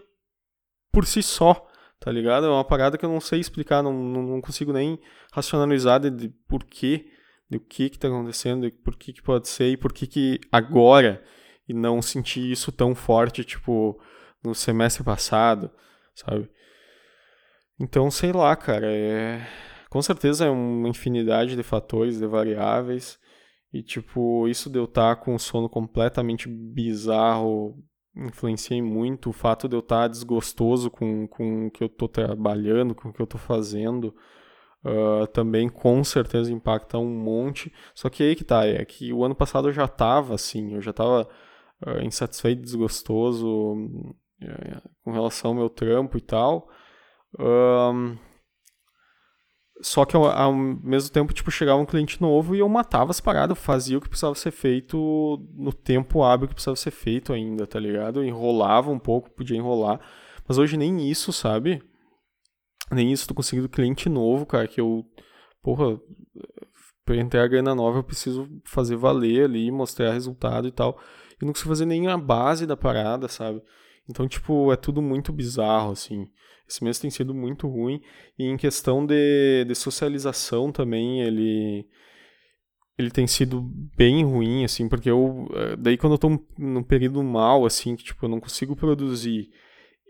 por si só, tá ligado? É uma parada que eu não sei explicar, não, não, consigo nem racionalizar de, de porquê do que que tá acontecendo, por que que pode ser e por que que agora e não sentir isso tão forte, tipo, no semestre passado, sabe? Então, sei lá, cara, é... com certeza é uma infinidade de fatores, de variáveis, e tipo, isso de eu estar com um sono completamente bizarro influencia muito, o fato de eu estar desgostoso com, com o que eu estou trabalhando, com o que eu estou fazendo, Uh, também com certeza impacta um monte. Só que aí que tá, é que o ano passado eu já tava assim, eu já tava uh, insatisfeito, desgostoso com relação ao meu trampo e tal. só que ao, ao, mesmo tempo, tipo, chegava um cliente novo e eu matava as paradas, fazia o que precisava ser feito no tempo hábil que precisava ser feito ainda, tá ligado? Eu enrolava um pouco, podia enrolar. Mas hoje nem isso, sabe? Nem isso, tô conseguindo cliente novo, cara, que eu, porra, pra entrar a grana nova eu preciso fazer valer ali, mostrar resultado e tal. E não consigo fazer nem a base da parada, sabe? Então, tipo, é tudo muito bizarro, assim. Esse mês tem sido muito ruim. E em questão de, de socialização também, ele ele tem sido bem ruim, assim, porque eu. Eh, daí quando eu tô num período mal, assim, que tipo, eu não consigo produzir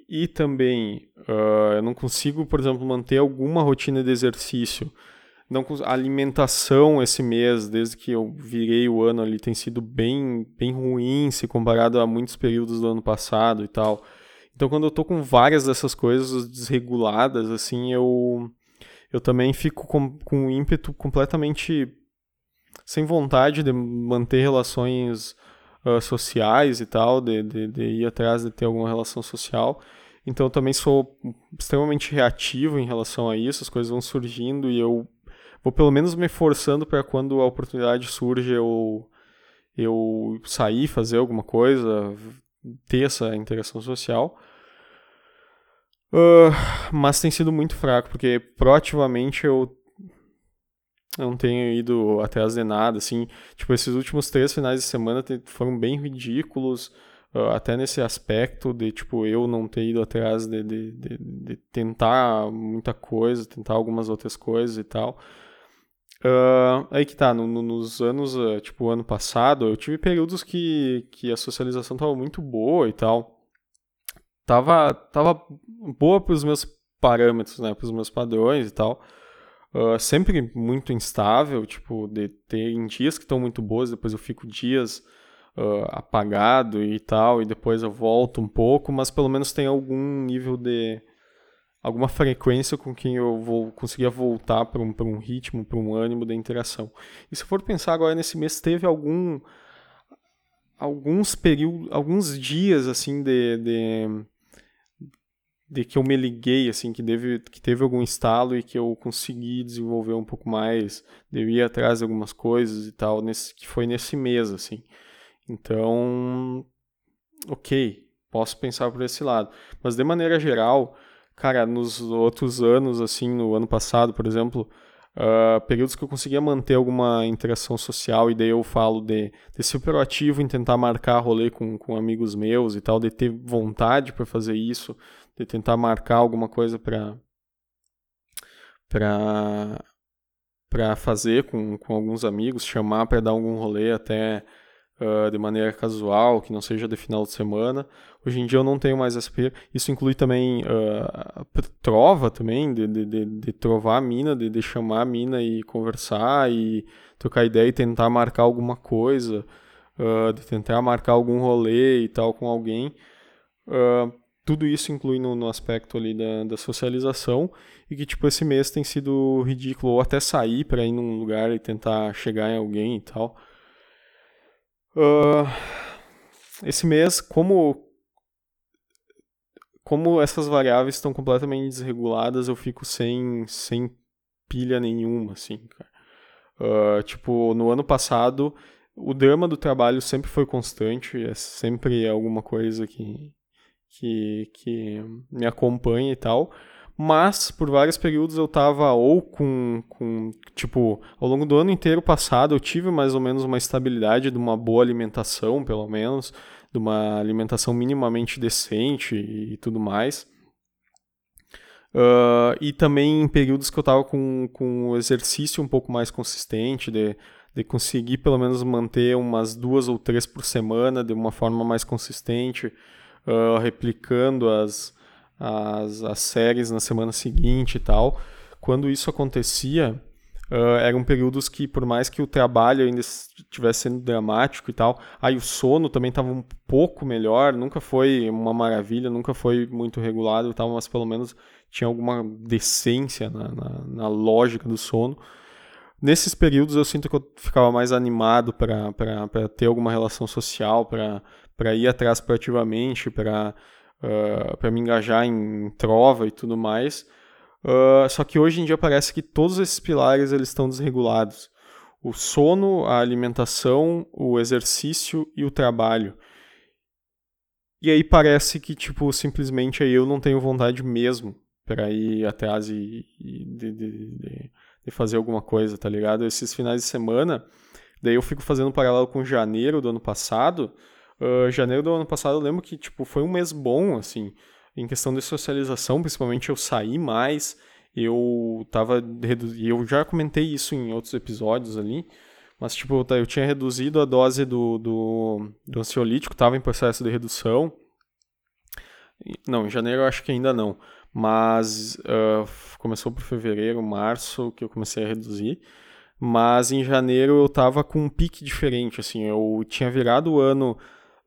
e também uh, eu não consigo, por exemplo, manter alguma rotina de exercício. Não, alimentação esse mês, desde que eu virei o ano ali, tem sido bem, bem ruim se comparado a muitos períodos do ano passado e tal. Então, quando eu tô com várias dessas coisas desreguladas, assim, eu, eu também fico com, com um ímpeto completamente sem vontade de manter relações uh, sociais e tal, de, de, de ir atrás de ter alguma relação social. Então eu também sou extremamente reativo em relação a isso, as coisas vão surgindo e eu vou pelo menos me forçando para quando a oportunidade surge eu eu sair, fazer alguma coisa, ter essa interação social. Uh, mas tem sido muito fraco, porque proativamente eu não tenho ido atrás de nada, assim, tipo, esses últimos três finais de semana foram bem ridículos, Uh, até nesse aspecto de, tipo, eu não ter ido atrás de, de, de, de tentar muita coisa, tentar algumas outras coisas e tal. Uh, aí que tá, no, no, nos anos, uh, tipo, ano passado, eu tive períodos que, que a socialização tava muito boa e tal. tava, tava boa para os meus parâmetros, né, para os meus padrões e tal. Uh, sempre muito instável, tipo, de ter em dias que estão muito boas, depois eu fico dias apagado e tal, e depois eu volto um pouco, mas pelo menos tem algum nível de. Alguma frequência com quem eu vou conseguir voltar para um, um ritmo, para um ânimo da interação. E se for pensar agora nesse mês, teve algum. alguns períodos, alguns dias assim de, de de que eu me liguei, assim, que, deve, que teve algum estalo e que eu consegui desenvolver um pouco mais, de ir atrás de algumas coisas e tal, nesse, que foi nesse mês, assim. Então, ok, posso pensar por esse lado. Mas de maneira geral, cara, nos outros anos, assim, no ano passado, por exemplo, uh, períodos que eu conseguia manter alguma interação social, e daí eu falo de, de ser proativo em tentar marcar rolê com, com amigos meus e tal, de ter vontade para fazer isso, de tentar marcar alguma coisa para para para fazer com, com alguns amigos, chamar para dar algum rolê até uh, de maneira casual, que não seja de final de semana. Hoje em dia eu não tenho mais essa Isso inclui também uh, trova também, de, de, de, de, trovar a mina, de, de chamar a mina e conversar e trocar ideia e tentar marcar alguma coisa, uh, de tentar marcar algum rolê e tal com alguém. Uh, tudo isso inclui no, no aspecto ali da, da, socialização e que tipo esse mês tem sido ridículo ou até sair para ir num lugar e tentar chegar em alguém e tal uh, esse mês como como essas variáveis estão completamente desreguladas eu fico sem sem pilha nenhuma assim uh, tipo no ano passado o drama do trabalho sempre foi constante é sempre alguma coisa que que, que me acompanha e tal. Mas, por vários períodos eu tava ou com, com, tipo, ao longo do ano inteiro passado eu tive mais ou menos uma estabilidade de uma boa alimentação, pelo menos, de uma alimentação minimamente decente e, tudo mais. Uh, e também em períodos que eu tava com, com o exercício um pouco mais consistente, de, de conseguir pelo menos manter umas duas ou três por semana de uma forma mais consistente, uh, replicando as, as, as séries na semana seguinte e tal. Quando isso acontecia, uh, eram períodos que, por mais que o trabalho ainda estivesse sendo dramático e tal, aí o sono também estava um pouco melhor, nunca foi uma maravilha, nunca foi muito regulado e tal, mas pelo menos tinha alguma decência na, na, na lógica do sono. Nesses períodos eu sinto que eu ficava mais animado para ter alguma relação social, para ir atrás proativamente, para uh, para me engajar em trova e tudo mais. Uh, só que hoje em dia parece que todos esses pilares eles estão desregulados. O sono, a alimentação, o exercício e o trabalho. E aí parece que, tipo, simplesmente aí eu não tenho vontade mesmo para ir atrás e, e de, de, de, de, fazer alguma coisa, tá ligado? Esses finais de semana, daí eu fico fazendo um paralelo com janeiro do ano passado, Uh, janeiro do ano passado eu lembro que tipo, foi um mês bom, assim, em questão de socialização, principalmente eu saí mais, eu tava e eu já comentei isso em outros episódios ali, mas tipo, eu tinha reduzido a dose do, do, do ansiolítico, tava em processo de redução. Não, em janeiro eu acho que ainda não, mas uh, começou por fevereiro, março que eu comecei a reduzir. Mas em janeiro eu tava com um pique diferente, assim, eu tinha virado o ano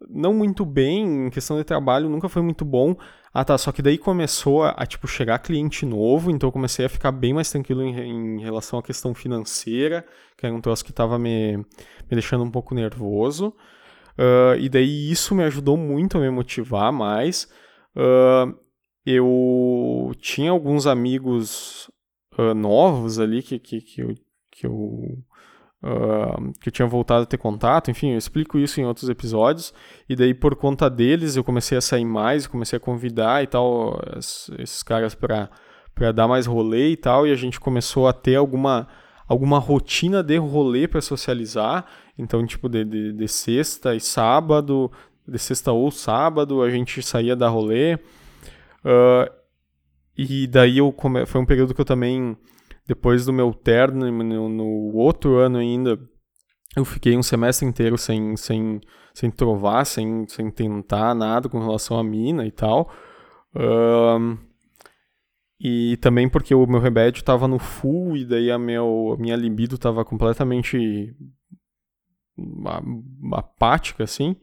não muito bem, em questão de trabalho, nunca foi muito bom. Ah, tá, só que daí começou a, a tipo, chegar cliente novo, então eu comecei a ficar bem mais tranquilo em, em, relação à questão financeira, que era um troço que estava me, me deixando um pouco nervoso. Uh, e daí isso me ajudou muito a me motivar mais. Uh, eu tinha alguns amigos uh, novos ali que, que, que eu, que eu uh, que eu tinha voltado a ter contato, enfim, eu explico isso em outros episódios, e daí por conta deles eu comecei a sair mais, comecei a convidar e tal, esses caras para dar mais rolê e tal, e a gente começou a ter alguma, alguma rotina de rolê para socializar, então tipo de, de, de sexta e sábado, de sexta ou sábado a gente saía da rolê, uh, e daí eu come... foi um período que eu também depois do meu terno, no, no outro ano ainda, eu fiquei um semestre inteiro sem, sem, sem trovar, sem, sem tentar nada com relação à mina e tal. Um, e também porque o meu remédio estava no full e daí a, meu, a minha libido estava completamente apática, assim.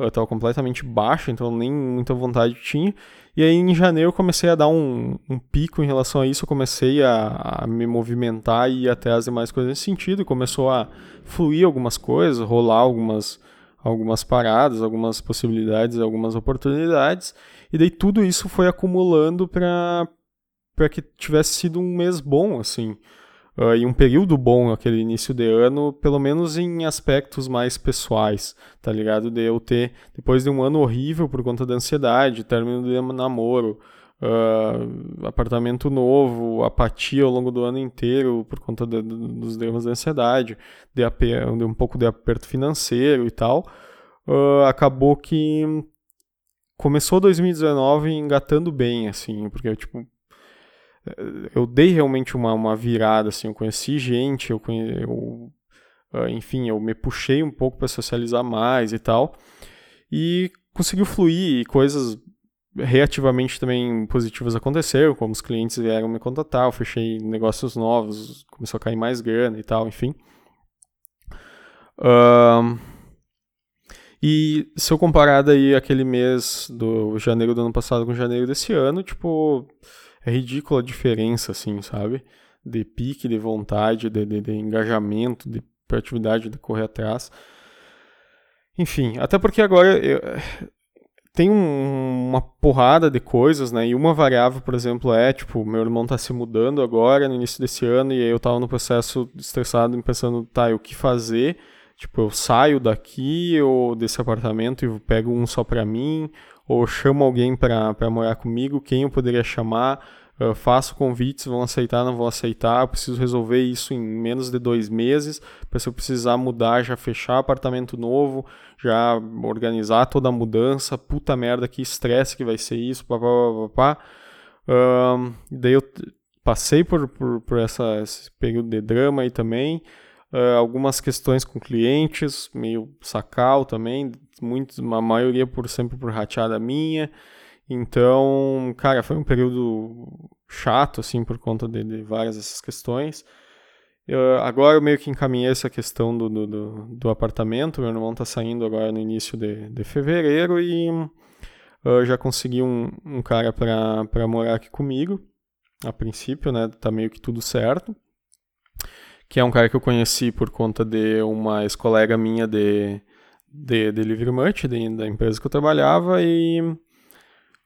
Eu estava completamente baixa, então nem muita vontade tinha. E aí em janeiro eu comecei a dar um, um pico em relação a isso, eu comecei a, a, me movimentar e ir até as demais coisas nesse sentido. Começou a fluir algumas coisas, rolar algumas, algumas paradas, algumas possibilidades, algumas oportunidades. E daí tudo isso foi acumulando para para que tivesse sido um mês bom, assim, uh, e um período bom aquele início de ano, pelo menos em aspectos mais pessoais, tá ligado? De eu ter, depois de um ano horrível por conta da ansiedade, término de namoro, uh, apartamento novo, apatia ao longo do ano inteiro por conta de, de, dos dramas da ansiedade, de, de, um pouco de aperto financeiro e tal, uh, acabou que começou 2019 engatando bem, assim, porque eu, tipo, eu dei realmente uma, uma virada, assim, eu conheci gente, eu, eu uh, enfim, eu me puxei um pouco para socializar mais e tal, e conseguiu fluir e coisas reativamente também positivas aconteceram, como os clientes vieram me contatar, eu fechei negócios novos, começou a cair mais grana e tal, enfim. Uh, e se eu comparar daí aquele mês do janeiro do ano passado com janeiro desse ano, tipo, é ridícula a diferença, assim, sabe? De pique, de vontade, de, de, de engajamento, de proatividade, de correr atrás. Enfim, até porque agora eu, tem um, uma porrada de coisas, né? E uma variável, por exemplo, é, tipo, meu irmão tá se mudando agora, no início desse ano, e eu tava no processo estressado, pensando, tá, o que fazer? Tipo, eu saio daqui ou desse apartamento e pego um só pra mim, ou chamo alguém para morar comigo, quem eu poderia chamar, uh, faço convites, vão aceitar, não vão aceitar, preciso resolver isso em menos de dois meses, para se eu precisar mudar, já fechar apartamento novo, já organizar toda a mudança, puta merda, que estresse que vai ser isso, papapá. Uh, daí eu passei por, por, por essa, esse período de drama aí também, uh, algumas questões com clientes, meio sacal também, muitos, a maioria por sempre por rateada minha. Então, cara, foi um período chato, assim, por conta de, de várias dessas questões. Eu, agora eu meio que encaminhei essa questão do, do, do, do apartamento. Meu irmão tá saindo agora no início de, de fevereiro e eu já consegui um, um cara para morar aqui comigo. A princípio, né? Tá meio que tudo certo. Que é um cara que eu conheci por conta de uma ex-colega minha de, de Much, de, da empresa que eu trabalhava, e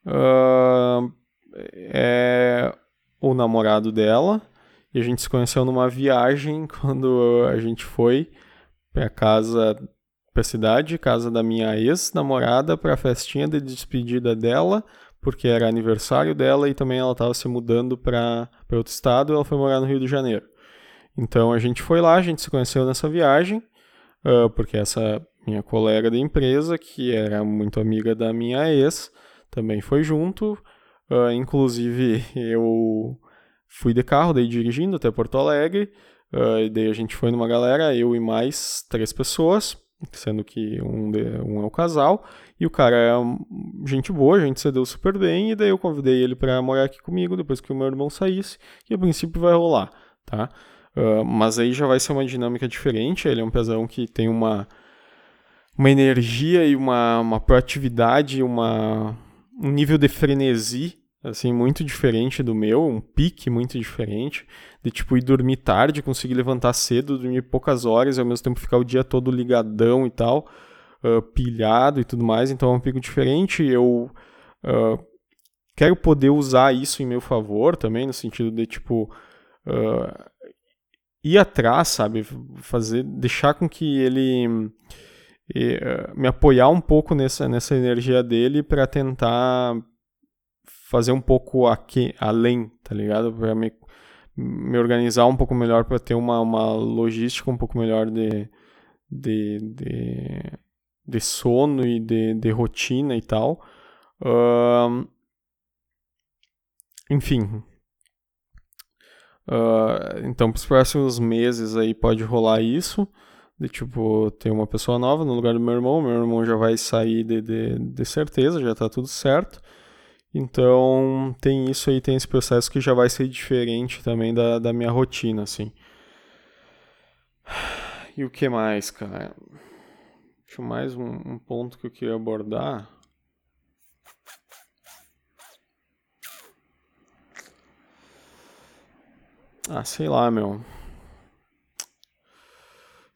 uh, é o namorado dela. E a gente se conheceu numa viagem *laughs* quando a gente foi para casa, para cidade, casa da minha ex-namorada, para a festinha de despedida dela, porque era aniversário dela e também ela estava se mudando para outro estado ela foi morar no Rio de Janeiro. Então a gente foi lá, a gente se conheceu nessa viagem, uh, porque essa minha colega da empresa, que era muito amiga da minha ex, também foi junto. Uh, inclusive, *laughs* eu fui de carro, daí dirigindo até Porto Alegre. Uh, e daí a gente foi numa galera, eu e mais três pessoas, sendo que um, de, um é o casal. E o cara é gente boa, a gente se deu super bem. E daí eu convidei ele para morar aqui comigo depois que o meu irmão saísse. E a princípio vai rolar, tá? Uh, mas aí já vai ser uma dinâmica diferente. Ele é um pesão que tem uma uma energia e uma, uma proatividade, uma, um nível de frenesi assim muito diferente do meu, um pique muito diferente, de tipo ir dormir tarde, conseguir levantar cedo, dormir poucas horas e ao mesmo tempo ficar o dia todo ligadão e tal, uh, pilhado e tudo mais, então é um pico diferente. Eu uh, quero poder usar isso em meu favor também, no sentido de tipo uh, ir atrás, sabe, fazer, deixar com que ele e, uh, me apoiar um pouco nessa, nessa energia dele para tentar fazer um pouco aqui, além, tá ligado? Para me, me organizar um pouco melhor para ter uma, uma logística um pouco melhor de, de, de, de sono e de, de rotina e tal. Uh, enfim. Uh, então, para os próximos meses aí pode rolar isso de tipo, ter uma pessoa nova no lugar do meu irmão. Meu irmão já vai sair de, de, de certeza, já tá tudo certo. Então, tem isso aí, tem esse processo que já vai ser diferente também da, da minha rotina, assim. E o que mais, cara? Deixa mais um, um ponto que eu queria abordar. Ah, sei lá, meu.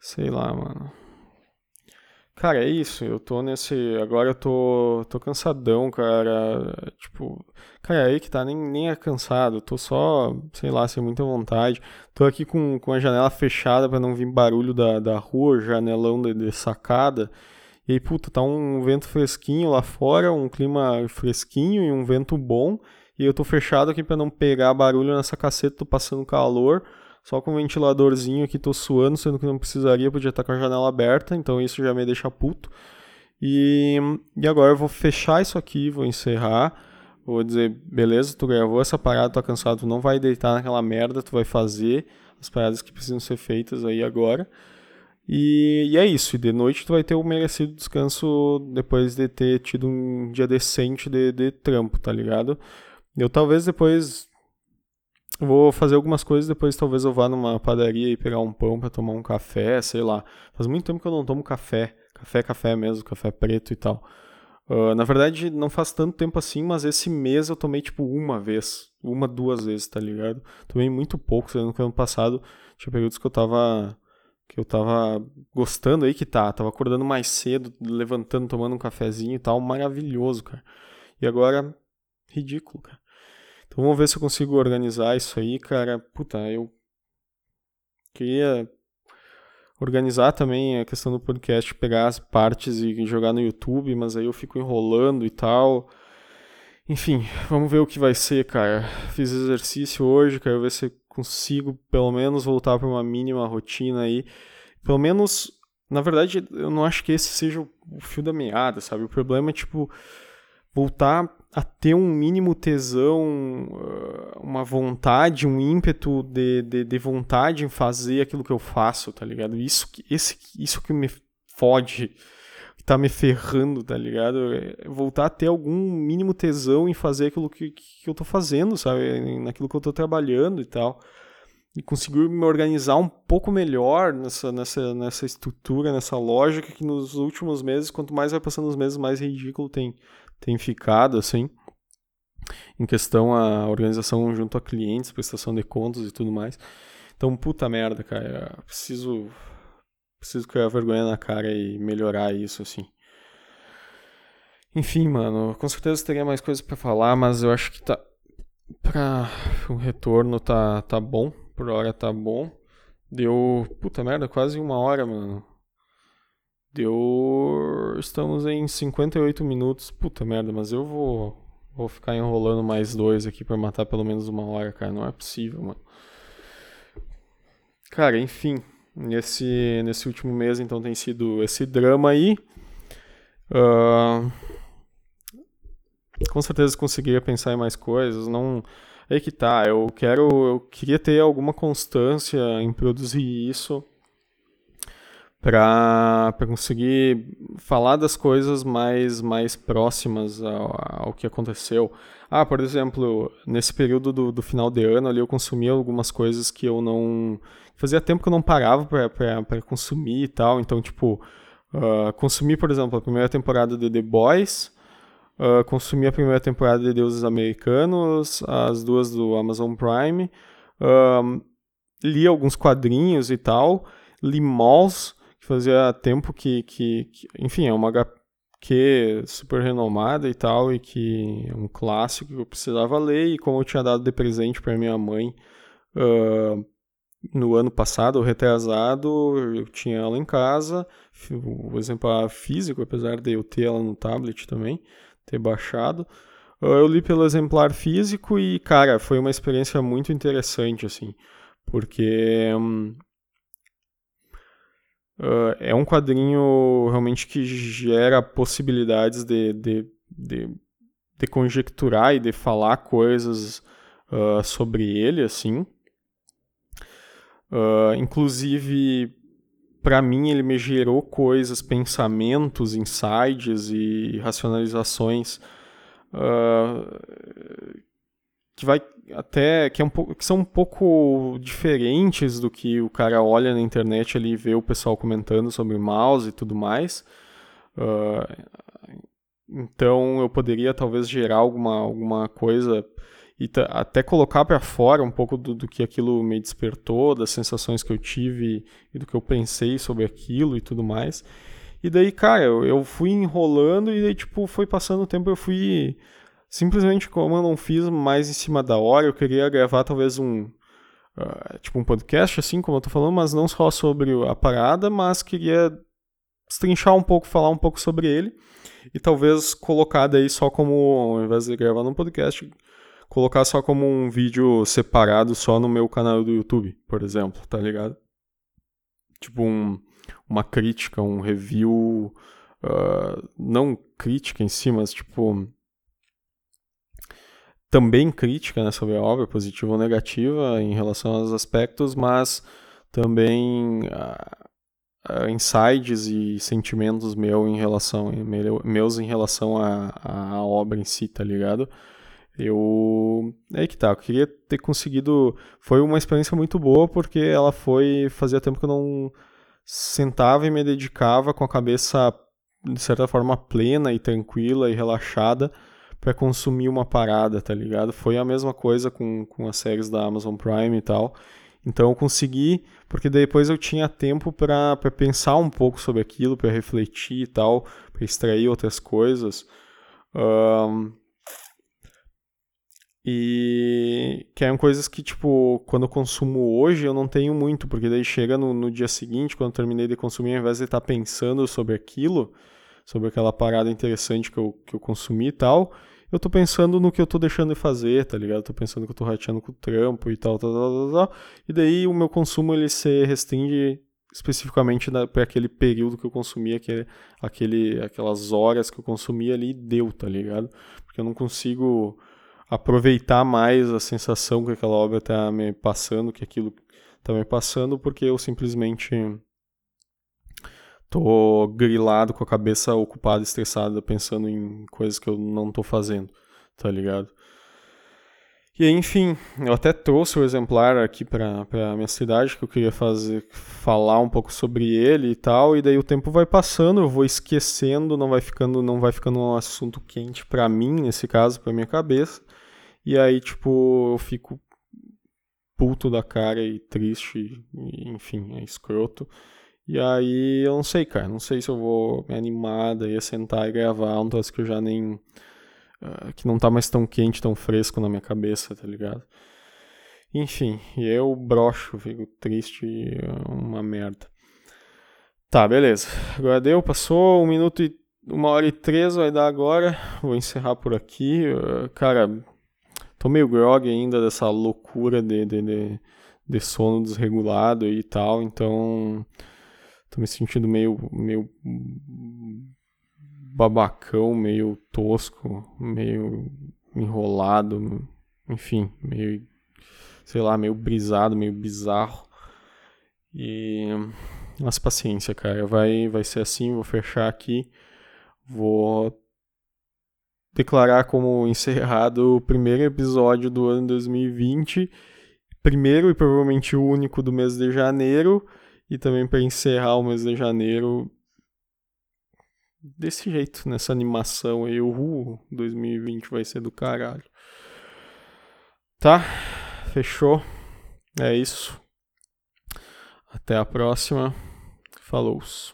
Sei lá, mano. Cara, é isso. Eu tô nesse. Agora eu tô, tô cansadão, cara. Tipo. Cara, aí que tá, nem, nem é cansado. Tô só, sei lá, sem muita vontade. Tô aqui com, com a janela fechada para não vir barulho da, da rua, janelão de, de sacada. E aí, puta, tá um vento fresquinho lá fora, um clima fresquinho e um vento bom. E eu tô fechado aqui para não pegar barulho nessa caceta, tô passando calor só com um ventiladorzinho aqui, tô suando, sendo que não precisaria, podia estar com a janela aberta, então isso já me deixa puto. E, e agora eu vou fechar isso aqui, vou encerrar. Vou dizer, beleza, tu gravou essa parada, tá cansado, tu não vai deitar naquela merda, tu vai fazer as paradas que precisam ser feitas aí agora. E, e, é isso, e de noite tu vai ter o merecido descanso depois de ter tido um dia decente de, de trampo, tá ligado? Eu talvez depois Vou fazer algumas coisas, depois talvez eu vá numa padaria e pegar um pão para tomar um café, sei lá. Faz muito tempo que eu não tomo café. Café, café mesmo, café preto e tal. Uh, na verdade, não faz tanto tempo assim, mas esse mês eu tomei tipo uma vez. Uma, duas vezes, tá ligado? Tomei muito pouco, sendo que ano passado tinha períodos que eu tava. Que eu tava gostando aí que tá. Tava acordando mais cedo, levantando, tomando um cafezinho e tal. Maravilhoso, cara. E agora, ridículo, cara. Então vamos ver se eu consigo organizar isso aí, cara. Puta, eu queria organizar também a questão do podcast, pegar as partes e jogar no YouTube, mas aí eu fico enrolando e tal. Enfim, vamos ver o que vai ser, cara. Fiz exercício hoje, quero ver se consigo pelo menos voltar para uma mínima rotina aí. Pelo menos, na verdade, eu não acho que esse seja o fio da meada, sabe? O problema é tipo voltar a ter um mínimo tesão, ah, uma vontade, um ímpeto de, de, de, vontade em fazer aquilo que eu faço, tá ligado? Isso, esse, isso que me fode, que tá me ferrando, tá ligado? É voltar a ter algum mínimo tesão em fazer aquilo que, que eu tô fazendo, sabe? Naquilo que eu tô trabalhando e tal. E conseguir me organizar um pouco melhor nessa, nessa, nessa estrutura, nessa lógica que nos últimos meses, quanto mais vai passando os meses, mais ridículo tem, tem ficado, assim, em questão a organização junto a clientes, prestação de contas e tudo mais. Então, puta merda, cara, preciso preciso criar vergonha na cara e melhorar isso, assim. Enfim, mano, com certeza teria mais coisas para falar, mas eu acho que tá para o retorno tá tá bom, por hora tá bom. Deu, puta merda, quase uma hora, mano. Deu. Estamos em 58 minutos. Puta merda, mas eu vou. Vou ficar enrolando mais dois aqui para matar pelo menos uma hora, cara. Não é possível, mano. Cara, enfim. Nesse, nesse último mês, então, tem sido esse drama aí. Uh, com certeza conseguiria pensar em mais coisas. Não. É que tá. Eu quero. Eu queria ter alguma constância em produzir isso para conseguir falar das coisas mais, mais próximas ao, ao, que aconteceu. Ah, por exemplo, nesse período do, do final de ano ali eu consumia algumas coisas que eu não. Fazia tempo que eu não parava para consumir e tal, então, tipo, uh, consumi, por exemplo, a primeira temporada de The Boys. Uh, consumi a primeira temporada de Deuses Americanos, as duas do Amazon Prime, uh, li alguns quadrinhos e tal, li Malls, fazia tempo que, que, que, enfim, é uma HQ super renomada e tal, e que é um clássico que eu precisava ler, e como eu tinha dado de presente para minha mãe uh, no ano passado, retrasado, eu tinha ela em casa, o exemplar físico, apesar de eu ter ela no tablet também, ter baixado. Uh, eu li pelo exemplar físico e, cara, foi uma experiência muito interessante, assim, porque... Um, Uh, é um quadrinho realmente que gera possibilidades de, de, de, de conjecturar e de falar coisas uh, sobre ele, assim. Uh, inclusive, para mim, ele me gerou coisas, pensamentos, insights e racionalizações que vai até que, é um pouco, que são um pouco diferentes do que o cara olha na internet ali e vê o pessoal comentando sobre mouse e tudo mais. Uh, então eu poderia talvez gerar alguma, alguma coisa e até colocar para fora um pouco do, do, que aquilo me despertou, das sensações que eu tive e do que eu pensei sobre aquilo e tudo mais. E daí, cara, eu, eu fui enrolando e daí, tipo, foi passando o tempo, eu fui simplesmente como eu não fiz mais em cima da hora, eu queria gravar talvez um uh, tipo um podcast assim, como eu tô falando, mas não só sobre a parada, mas queria destrinchar um pouco, falar um pouco sobre ele e talvez colocar daí só como ao invés de gravar num podcast, colocar só como um vídeo separado só no meu canal do YouTube, por exemplo, tá ligado? Tipo um, uma crítica, um review, uh, não crítica em si, mas tipo também crítica né, sobre a obra, positiva ou negativa em relação aos aspectos, mas também uh, uh, insights e sentimentos meu em relação, meu, meus em relação à obra em si, tá ligado? Eu. É que tá, eu queria ter conseguido. Foi uma experiência muito boa porque ela foi. Fazia tempo que eu não sentava e me dedicava com a cabeça, de certa forma, plena e tranquila e relaxada para consumir uma parada, tá ligado? Foi a mesma coisa com, com as séries da Amazon Prime e tal. Então eu consegui, porque depois eu tinha tempo para pensar um pouco sobre aquilo, para refletir e tal, para extrair outras coisas. Um, e que eram coisas que, tipo, quando eu consumo hoje eu não tenho muito, porque daí chega no, no dia seguinte, quando eu terminei de consumir, ao invés de estar pensando sobre aquilo, sobre aquela parada interessante que eu, que eu consumi e tal, eu tô pensando no que eu tô deixando de fazer, tá ligado? Eu tô pensando que eu tô rateando com o trampo e tal, tal, tal, tal, tal. E daí o meu consumo ele se restringe especificamente para aquele período que eu consumi, aquele, aquele, aquelas horas que eu consumi ali, deu, tá ligado? Porque eu não consigo aproveitar mais a sensação que aquela obra tá me passando, que aquilo tá me passando, porque eu simplesmente tô grilado com a cabeça ocupada, estressada, pensando em coisas que eu não tô fazendo, tá ligado? E aí, enfim, eu até trouxe o exemplar aqui para minha cidade que eu queria fazer, falar um pouco sobre ele e tal, e daí o tempo vai passando, eu vou esquecendo, não vai ficando, não vai ficando um assunto quente para mim, nesse caso, para minha cabeça. E aí, tipo, eu fico puto da cara e triste, e, enfim, é escroto. E aí eu não sei, cara, não sei se eu vou me animar daí sentar e gravar um troço que eu já nem. Uh, que não tá mais tão quente, tão fresco na minha cabeça, tá ligado? Enfim, e eu broxo, fico triste é uma merda. Tá, beleza. Agora deu, passou um minuto e. uma hora e três vai dar agora. Vou encerrar por aqui. Uh, cara, tô meio grog ainda dessa loucura de, de, de, de sono desregulado e tal, então Tô me sentindo meio, meio babacão, meio tosco, meio enrolado, enfim, meio, sei lá, meio brisado, meio bizarro. E mas paciência, cara, vai vai ser assim, vou fechar aqui. Vou declarar como encerrado o primeiro episódio do ano 2020, primeiro e provavelmente o único do mês de janeiro. E também para encerrar o mês de janeiro desse jeito, nessa animação aí, o 2020 vai ser do caralho. Tá? Fechou? É isso. Até a próxima. Falou.